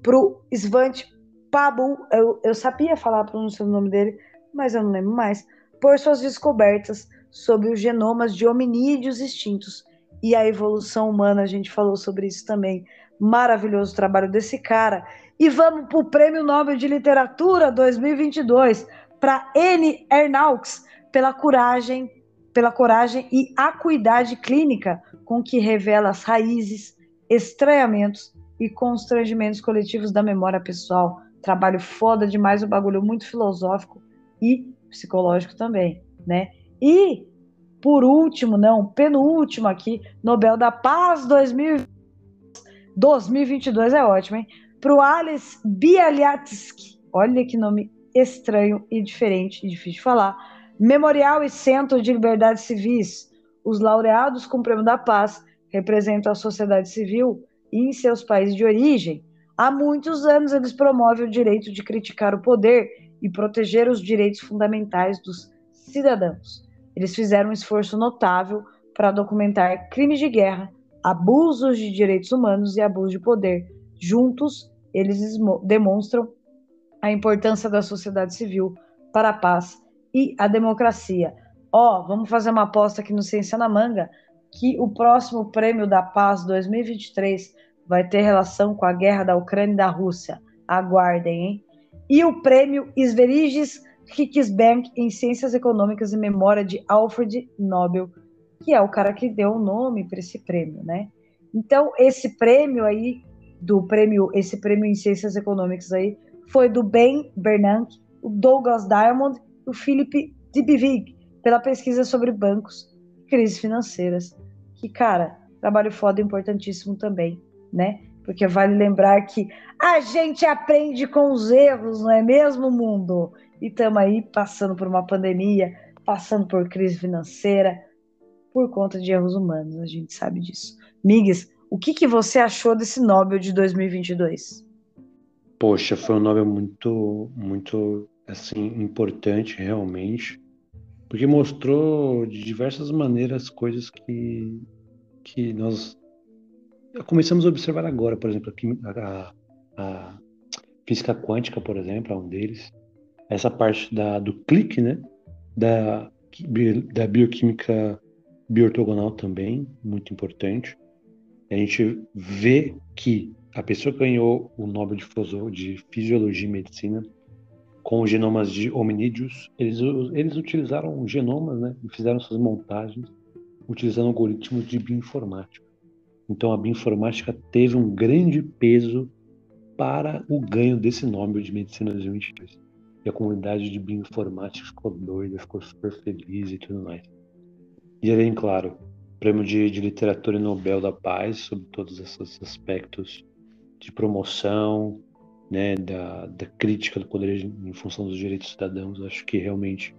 para o Svante Pablo, eu, eu sabia falar a pronúncia do nome dele, mas eu não lembro mais, por suas descobertas sobre os genomas de hominídeos extintos e a evolução humana, a gente falou sobre isso também. Maravilhoso trabalho desse cara. E vamos para o Prêmio Nobel de Literatura 2022 para N. Ernaux, pela coragem, pela coragem e acuidade clínica com que revela as raízes, estranhamentos e constrangimentos coletivos da memória pessoal. Trabalho foda demais, um bagulho muito filosófico e psicológico também, né? E por último, não, penúltimo aqui, Nobel da Paz 2000, 2022 é ótimo, hein? Para o Bialyatsky, olha que nome estranho e diferente e difícil de falar Memorial e Centro de Liberdades Civis. Os laureados com o Prêmio da Paz representam a sociedade civil em seus países de origem. Há muitos anos eles promovem o direito de criticar o poder e proteger os direitos fundamentais dos cidadãos. Eles fizeram um esforço notável para documentar crimes de guerra, abusos de direitos humanos e abuso de poder. Juntos, eles demonstram a importância da sociedade civil para a paz e a democracia. Ó, oh, vamos fazer uma aposta aqui no Ciência na Manga que o próximo prêmio da paz 2023 vai ter relação com a guerra da Ucrânia e da Rússia. Aguardem, hein? E o prêmio Sveriges Riksbank em Ciências Econômicas e Memória de Alfred Nobel, que é o cara que deu o nome para esse prêmio, né? Então, esse prêmio aí, do prêmio, esse prêmio em Ciências Econômicas aí, foi do Ben Bernanke, o Douglas Diamond e o Philip Dybvig, pela pesquisa sobre bancos e crises financeiras. Que, cara, trabalho foda importantíssimo também, né? Porque vale lembrar que a gente aprende com os erros, não é mesmo, mundo? E estamos aí passando por uma pandemia, passando por crise financeira, por conta de erros humanos, a gente sabe disso. Migues, o que, que você achou desse Nobel de 2022? Poxa, foi um Nobel muito, muito, assim, importante realmente, porque mostrou de diversas maneiras coisas que, que nós começamos a observar agora, por exemplo, a, a física quântica, por exemplo, é um deles, essa parte da, do clique, né, da, da bioquímica bioortogonal também, muito importante. A gente vê que a pessoa que ganhou o Nobel de, Fisiologia e Medicina com genomas de hominídeos, eles, eles utilizaram genomas né, e fizeram suas montagens utilizando algoritmos de bioinformática. Então a bioinformática teve um grande peso para o ganho desse Nobel de Medicina 2022. E a comunidade de bioinformática ficou doida, ficou super feliz e tudo mais. E além, claro, prêmio de, de literatura e Nobel da Paz sobre todos esses aspectos de promoção, né, da, da crítica do poder em função dos direitos cidadãos. Acho que realmente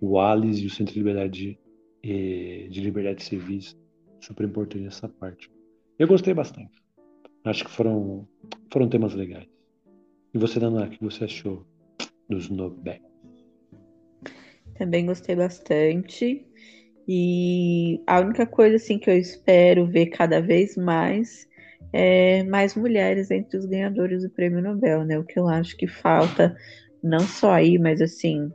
o ALIS e o Centro de Liberdade e, de Liberdade Civis super importante nessa parte. Eu gostei bastante. Acho que foram foram temas legais. E você, Dana, o que você achou dos Nobel? Também gostei bastante. E a única coisa assim que eu espero ver cada vez mais é, mais mulheres entre os ganhadores do Prêmio Nobel, né? O que eu acho que falta, não só aí, mas assim,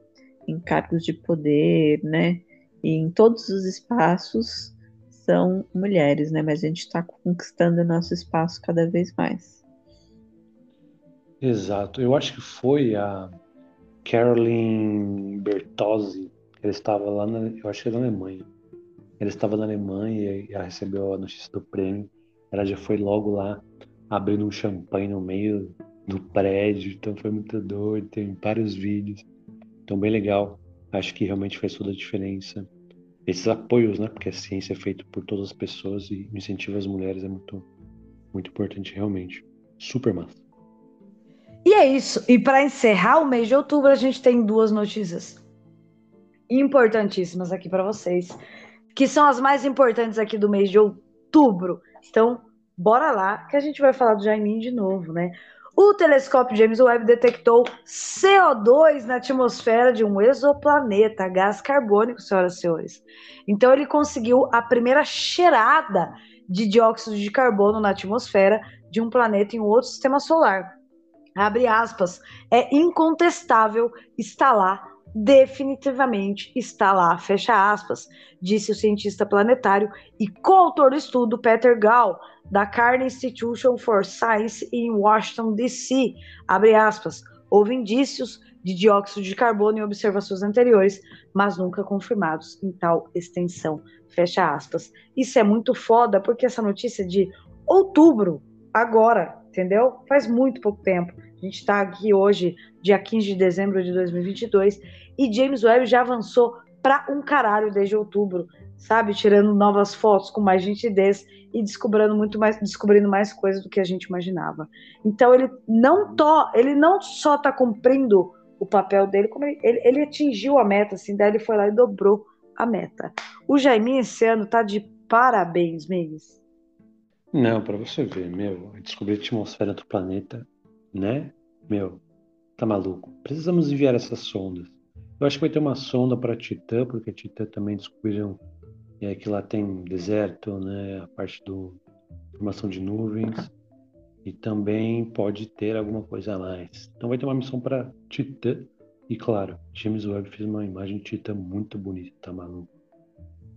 em cargos de poder, né? E em todos os espaços são mulheres, né? Mas a gente está conquistando nosso espaço cada vez mais. Exato. Eu acho que foi a Caroline Bertozzi. Ela estava lá, na, eu acho que é na Alemanha. Ela estava na Alemanha e ela recebeu a notícia do prêmio ela já foi logo lá abrindo um champanhe no meio do prédio, então foi muito doido, tem vários vídeos. Então bem legal. Acho que realmente faz toda a diferença. Esses apoios, né? Porque a ciência é feita por todas as pessoas e incentiva as mulheres é muito, muito importante realmente. Super massa. E é isso. E para encerrar o mês de outubro, a gente tem duas notícias importantíssimas aqui para vocês, que são as mais importantes aqui do mês de outubro. Então, bora lá, que a gente vai falar do Jaimin de novo, né? O telescópio James Webb detectou CO2 na atmosfera de um exoplaneta, gás carbônico, senhoras e senhores. Então, ele conseguiu a primeira cheirada de dióxido de carbono na atmosfera de um planeta em outro sistema solar. Abre aspas, é incontestável, está lá definitivamente está lá, fecha aspas, disse o cientista planetário e coautor do estudo Peter Gall, da Carnegie Institution for Science em Washington, D.C., abre aspas, houve indícios de dióxido de carbono em observações anteriores, mas nunca confirmados em tal extensão, fecha aspas. Isso é muito foda, porque essa notícia de outubro, agora, entendeu? Faz muito pouco tempo. A gente está aqui hoje, dia 15 de dezembro de 2022, e James Webb já avançou para um caralho desde outubro, sabe? Tirando novas fotos com mais nitidez e descobrindo muito mais, descobrindo mais coisas do que a gente imaginava. Então ele não to, ele não só está cumprindo o papel dele, como ele, ele, ele, atingiu a meta, assim, daí ele foi lá e dobrou a meta. O Jaiminho esse ano tá de parabéns, Migs. Não, para você ver, meu, descobrir a atmosfera do planeta, né? Meu, tá maluco. Precisamos enviar essas sondas. Eu acho que vai ter uma sonda para Titã, porque Titã também descobriram é, que lá tem deserto, né? A parte do formação de nuvens e também pode ter alguma coisa a mais. Então vai ter uma missão para Titã e claro, James Webb fez uma imagem de Titã muito bonita, tá maluco?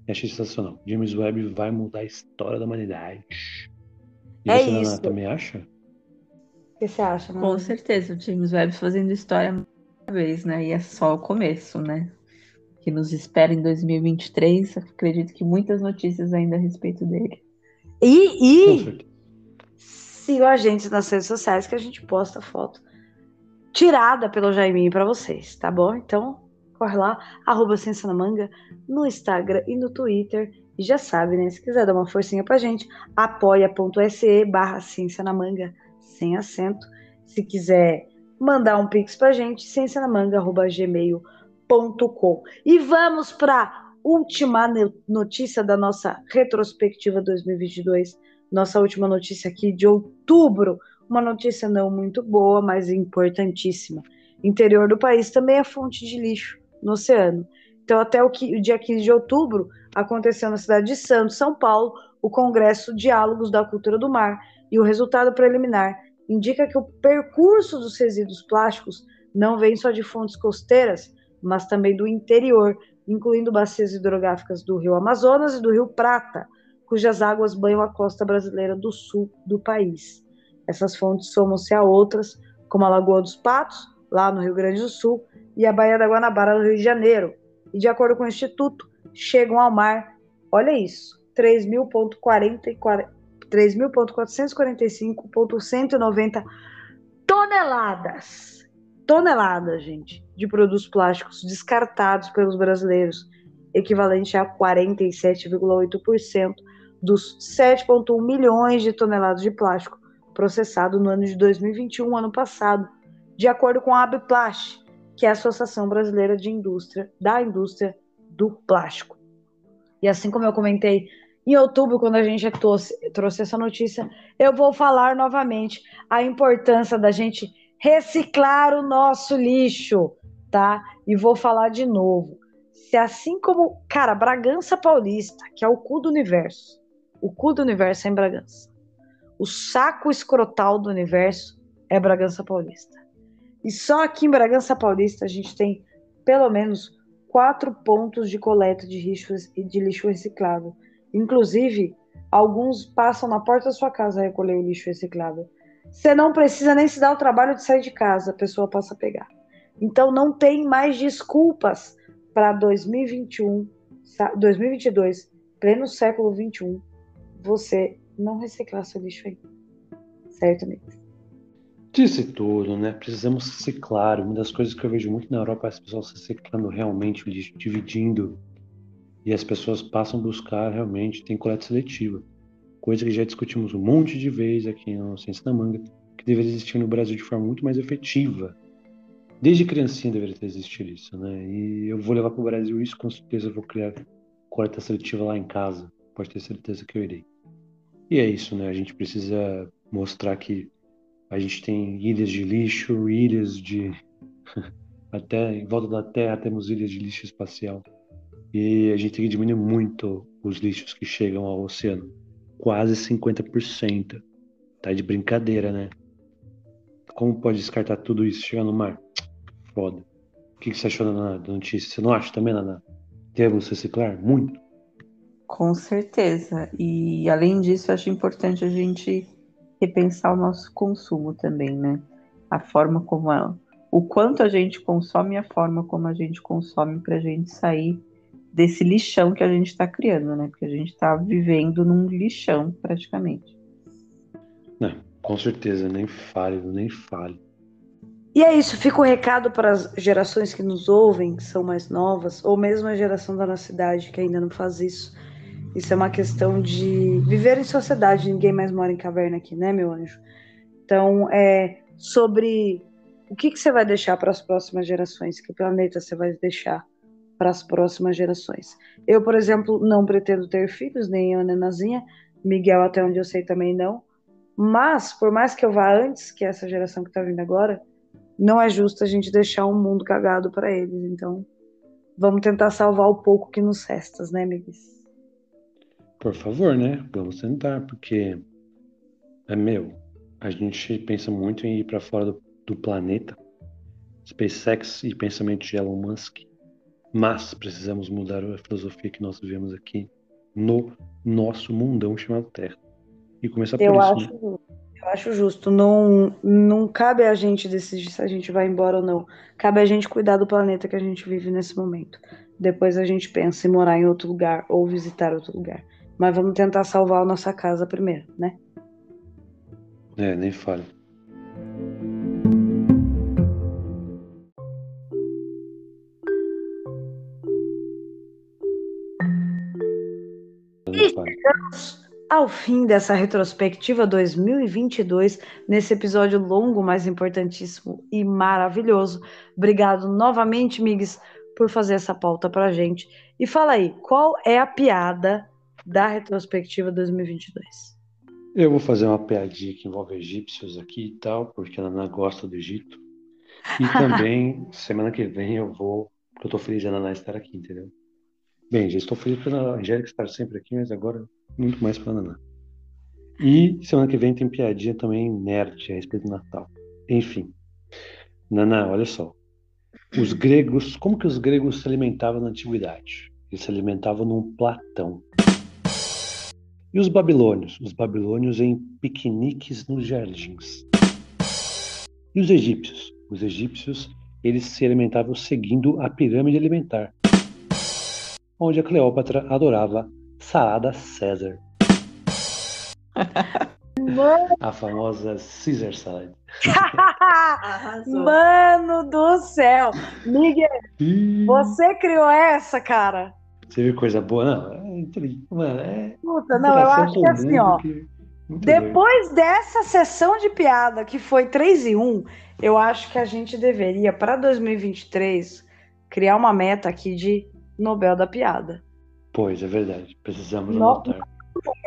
Eu achei sensacional. James Webb vai mudar a história da humanidade. E É você, Naná, isso. também acha? O que você acha, Com mano? certeza, o James Webb fazendo história mais uma vez, né? E é só o começo, né? Que nos espera em 2023. Acredito que muitas notícias ainda a respeito dele. E, Com e sigam a gente nas redes sociais que a gente posta foto tirada pelo Jaiminho pra vocês, tá bom? Então, corre lá, arroba Ciência na Manga, no Instagram e no Twitter. E já sabe, né? Se quiser dar uma forcinha pra gente, apoia.se barra Ciência na Manga, sem acento. Se quiser mandar um pix pra gente, ciencianamanga.gmail.com. E vamos pra última notícia da nossa retrospectiva 2022. Nossa última notícia aqui de outubro. Uma notícia não muito boa, mas importantíssima. Interior do país também é fonte de lixo no oceano. Então, até o, que, o dia 15 de outubro, aconteceu na cidade de Santos, São Paulo, o Congresso Diálogos da Cultura do Mar. E o resultado preliminar indica que o percurso dos resíduos plásticos não vem só de fontes costeiras, mas também do interior, incluindo bacias hidrográficas do Rio Amazonas e do Rio Prata, cujas águas banham a costa brasileira do sul do país. Essas fontes somam-se a outras, como a Lagoa dos Patos, lá no Rio Grande do Sul, e a Baía da Guanabara, no Rio de Janeiro. E de acordo com o Instituto, chegam ao mar, olha isso, 3.040 3.445.190 toneladas. Toneladas, gente, de produtos plásticos descartados pelos brasileiros, equivalente a 47,8% dos 7,1 milhões de toneladas de plástico processado no ano de 2021, ano passado, de acordo com a Abplast, que é a Associação Brasileira de Indústria da Indústria do Plástico. E assim como eu comentei em outubro, quando a gente trouxe, trouxe essa notícia, eu vou falar novamente a importância da gente reciclar o nosso lixo, tá? E vou falar de novo. Se assim como, cara, Bragança Paulista, que é o cu do universo, o cu do universo é em Bragança. O saco escrotal do universo é Bragança Paulista. E só aqui em Bragança Paulista a gente tem pelo menos quatro pontos de coleta de lixo, de lixo reciclável. Inclusive, alguns passam na porta da sua casa a recolher o lixo reciclável. Você não precisa nem se dar o trabalho de sair de casa, a pessoa passa pegar. Então não tem mais desculpas para 2021, 2022, pleno século 21, você não reciclar seu lixo aí. Certo, amigo? Disse tudo, né? Precisamos reciclar. Uma das coisas que eu vejo muito na Europa é as pessoas reciclando realmente o lixo, dividindo. E as pessoas passam a buscar realmente, tem coleta seletiva. Coisa que já discutimos um monte de vezes aqui no Ciência da Manga, que deveria existir no Brasil de forma muito mais efetiva. Desde criancinha deveria ter existido isso, né? E eu vou levar para o Brasil isso, com certeza eu vou criar coleta seletiva lá em casa. Pode ter certeza que eu irei. E é isso, né? A gente precisa mostrar que a gente tem ilhas de lixo, ilhas de. Até em volta da Terra temos ilhas de lixo espacial. E a gente tem que diminuir muito os lixos que chegam ao oceano. Quase 50%. Tá de brincadeira, né? Como pode descartar tudo isso chegar no mar? Foda. O que você achou da notícia? Você não acha também, Naná? Devemos reciclar muito? Com certeza. E além disso, acho importante a gente repensar o nosso consumo também, né? A forma como ela, o quanto a gente consome e a forma como a gente consome para a gente sair desse lixão que a gente está criando, né? Porque a gente está vivendo num lixão praticamente. Não, com certeza, nem fale, nem fale. E é isso, fica o recado para as gerações que nos ouvem, que são mais novas, ou mesmo a geração da nossa cidade que ainda não faz isso. Isso é uma questão de viver em sociedade, ninguém mais mora em caverna aqui, né, meu anjo? Então, é sobre o que, que você vai deixar para as próximas gerações, que planeta você vai deixar para as próximas gerações. Eu, por exemplo, não pretendo ter filhos, nem eu, nem Nazinha, Miguel, até onde eu sei, também não. Mas, por mais que eu vá antes que essa geração que está vindo agora, não é justo a gente deixar um mundo cagado para eles. Então, vamos tentar salvar o pouco que nos resta, né, amigos? Por favor, né? Vamos tentar, porque é meu. A gente pensa muito em ir para fora do, do planeta, SpaceX e pensamento de Elon Musk, mas precisamos mudar a filosofia que nós vivemos aqui no nosso mundão chamado Terra e começar por eu isso. Acho, né? Eu acho justo. Não, não cabe a gente decidir se a gente vai embora ou não. Cabe a gente cuidar do planeta que a gente vive nesse momento. Depois a gente pensa em morar em outro lugar ou visitar outro lugar. Mas vamos tentar salvar a nossa casa primeiro, né? É, nem fale. E chegamos ao fim dessa retrospectiva 2022, nesse episódio longo, mas importantíssimo e maravilhoso. Obrigado novamente, Migs, por fazer essa pauta pra gente. E fala aí, qual é a piada da retrospectiva 2022? Eu vou fazer uma piadinha que envolve egípcios aqui e tal, porque a Naná gosta do Egito. E também, semana que vem eu vou, porque eu tô feliz de a Naná estar aqui, entendeu? Bem, já estou feliz pela Angélica estar sempre aqui, mas agora muito mais pela Naná. E semana que vem tem piadinha também nerd a respeito do Natal. Enfim. Naná, olha só. Os gregos, como que os gregos se alimentavam na antiguidade? Eles se alimentavam num platão. E os babilônios? Os babilônios em piqueniques nos jardins. E os egípcios? Os egípcios, eles se alimentavam seguindo a pirâmide alimentar, onde a Cleópatra adorava Saada César. A famosa Caesar salad. Mano do céu! Miguel, você criou essa, cara? Você viu coisa boa? Não, é, mano, é Puta, não, eu acho que assim, ó. Que... Depois doido. dessa sessão de piada, que foi 3 e 1, eu acho que a gente deveria, para 2023, criar uma meta aqui de Nobel da Piada. Pois, é verdade. Precisamos no... anotar.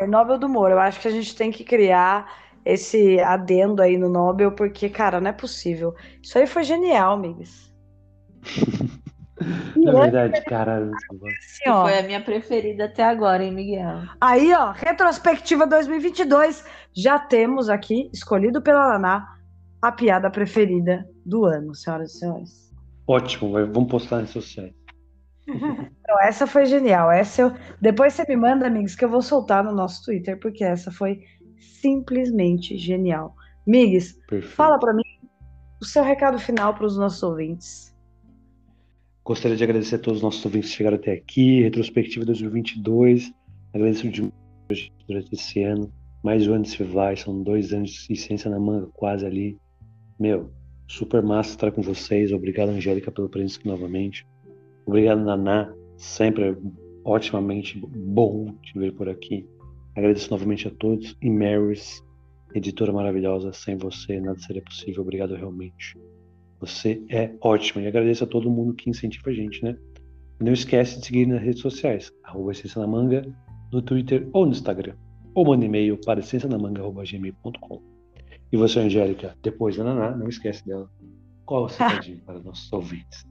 Nobel do Humor. Eu acho que a gente tem que criar esse adendo aí no Nobel, porque, cara, não é possível. Isso aí foi genial, amigos. É verdade, cara. Assim, ó, foi a minha preferida até agora, hein, Miguel? Aí, ó, retrospectiva 2022, já temos aqui, escolhido pela Laná, a piada preferida do ano, senhoras e senhores. Ótimo, vamos postar nas sociais. Então, essa foi genial. Essa eu... Depois você me manda, amigos, que eu vou soltar no nosso Twitter, porque essa foi simplesmente genial. Migs, fala para mim o seu recado final para os nossos ouvintes. Gostaria de agradecer a todos os nossos ouvintes que chegaram até aqui. Retrospectiva 2022. Agradeço de durante esse ano. Mais um ano se vai, são dois anos de ciência na manga, quase ali. Meu, super massa estar com vocês. Obrigado, Angélica, pelo presença aqui novamente. Obrigado, Naná. Sempre otimamente bom te ver por aqui. Agradeço novamente a todos. E Marys, editora maravilhosa. Sem você, nada seria possível. Obrigado realmente. Você é ótima. E agradeço a todo mundo que incentiva a gente, né? Não esquece de seguir nas redes sociais. Arroba Essência na Manga, no Twitter ou no Instagram. Ou manda e-mail para essencianamanga.gmail.com. E você, Angélica, depois da Naná, não esquece dela. Qual o seu recadinho para os nossos ouvintes?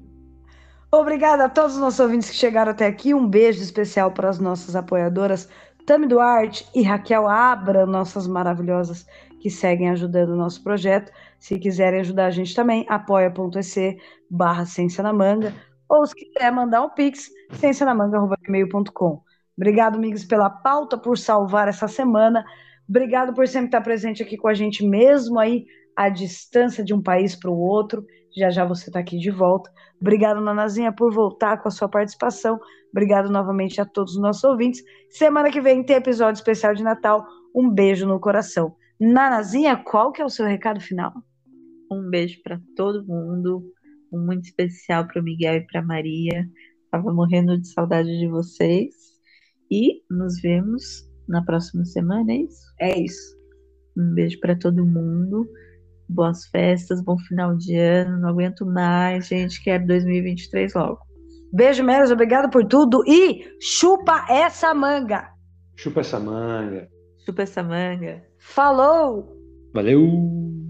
Obrigada a todos os nossos ouvintes que chegaram até aqui. Um beijo especial para as nossas apoiadoras, Tami Duarte e Raquel Abra, nossas maravilhosas que seguem ajudando o nosso projeto. Se quiserem ajudar a gente também, apoia.se barra Ciência na Manga, ou se quiser mandar um pix, ciencianamanga.com. Obrigado, amigos, pela pauta, por salvar essa semana. Obrigado por sempre estar presente aqui com a gente, mesmo aí à distância de um país para o outro. Já já você está aqui de volta. Obrigado, Nanazinha, por voltar com a sua participação. Obrigado novamente a todos os nossos ouvintes. Semana que vem tem episódio especial de Natal. Um beijo no coração. Nanazinha, qual que é o seu recado final? Um beijo para todo mundo. Um muito especial para o Miguel e para Maria. Tava morrendo de saudade de vocês. E nos vemos na próxima semana, é isso? É isso. Um beijo para todo mundo boas festas, bom final de ano. Não aguento mais, gente. Quero 2023 logo. Beijo, Meros. Obrigado por tudo. E chupa essa manga. Chupa essa manga. Chupa essa manga. Falou. Valeu.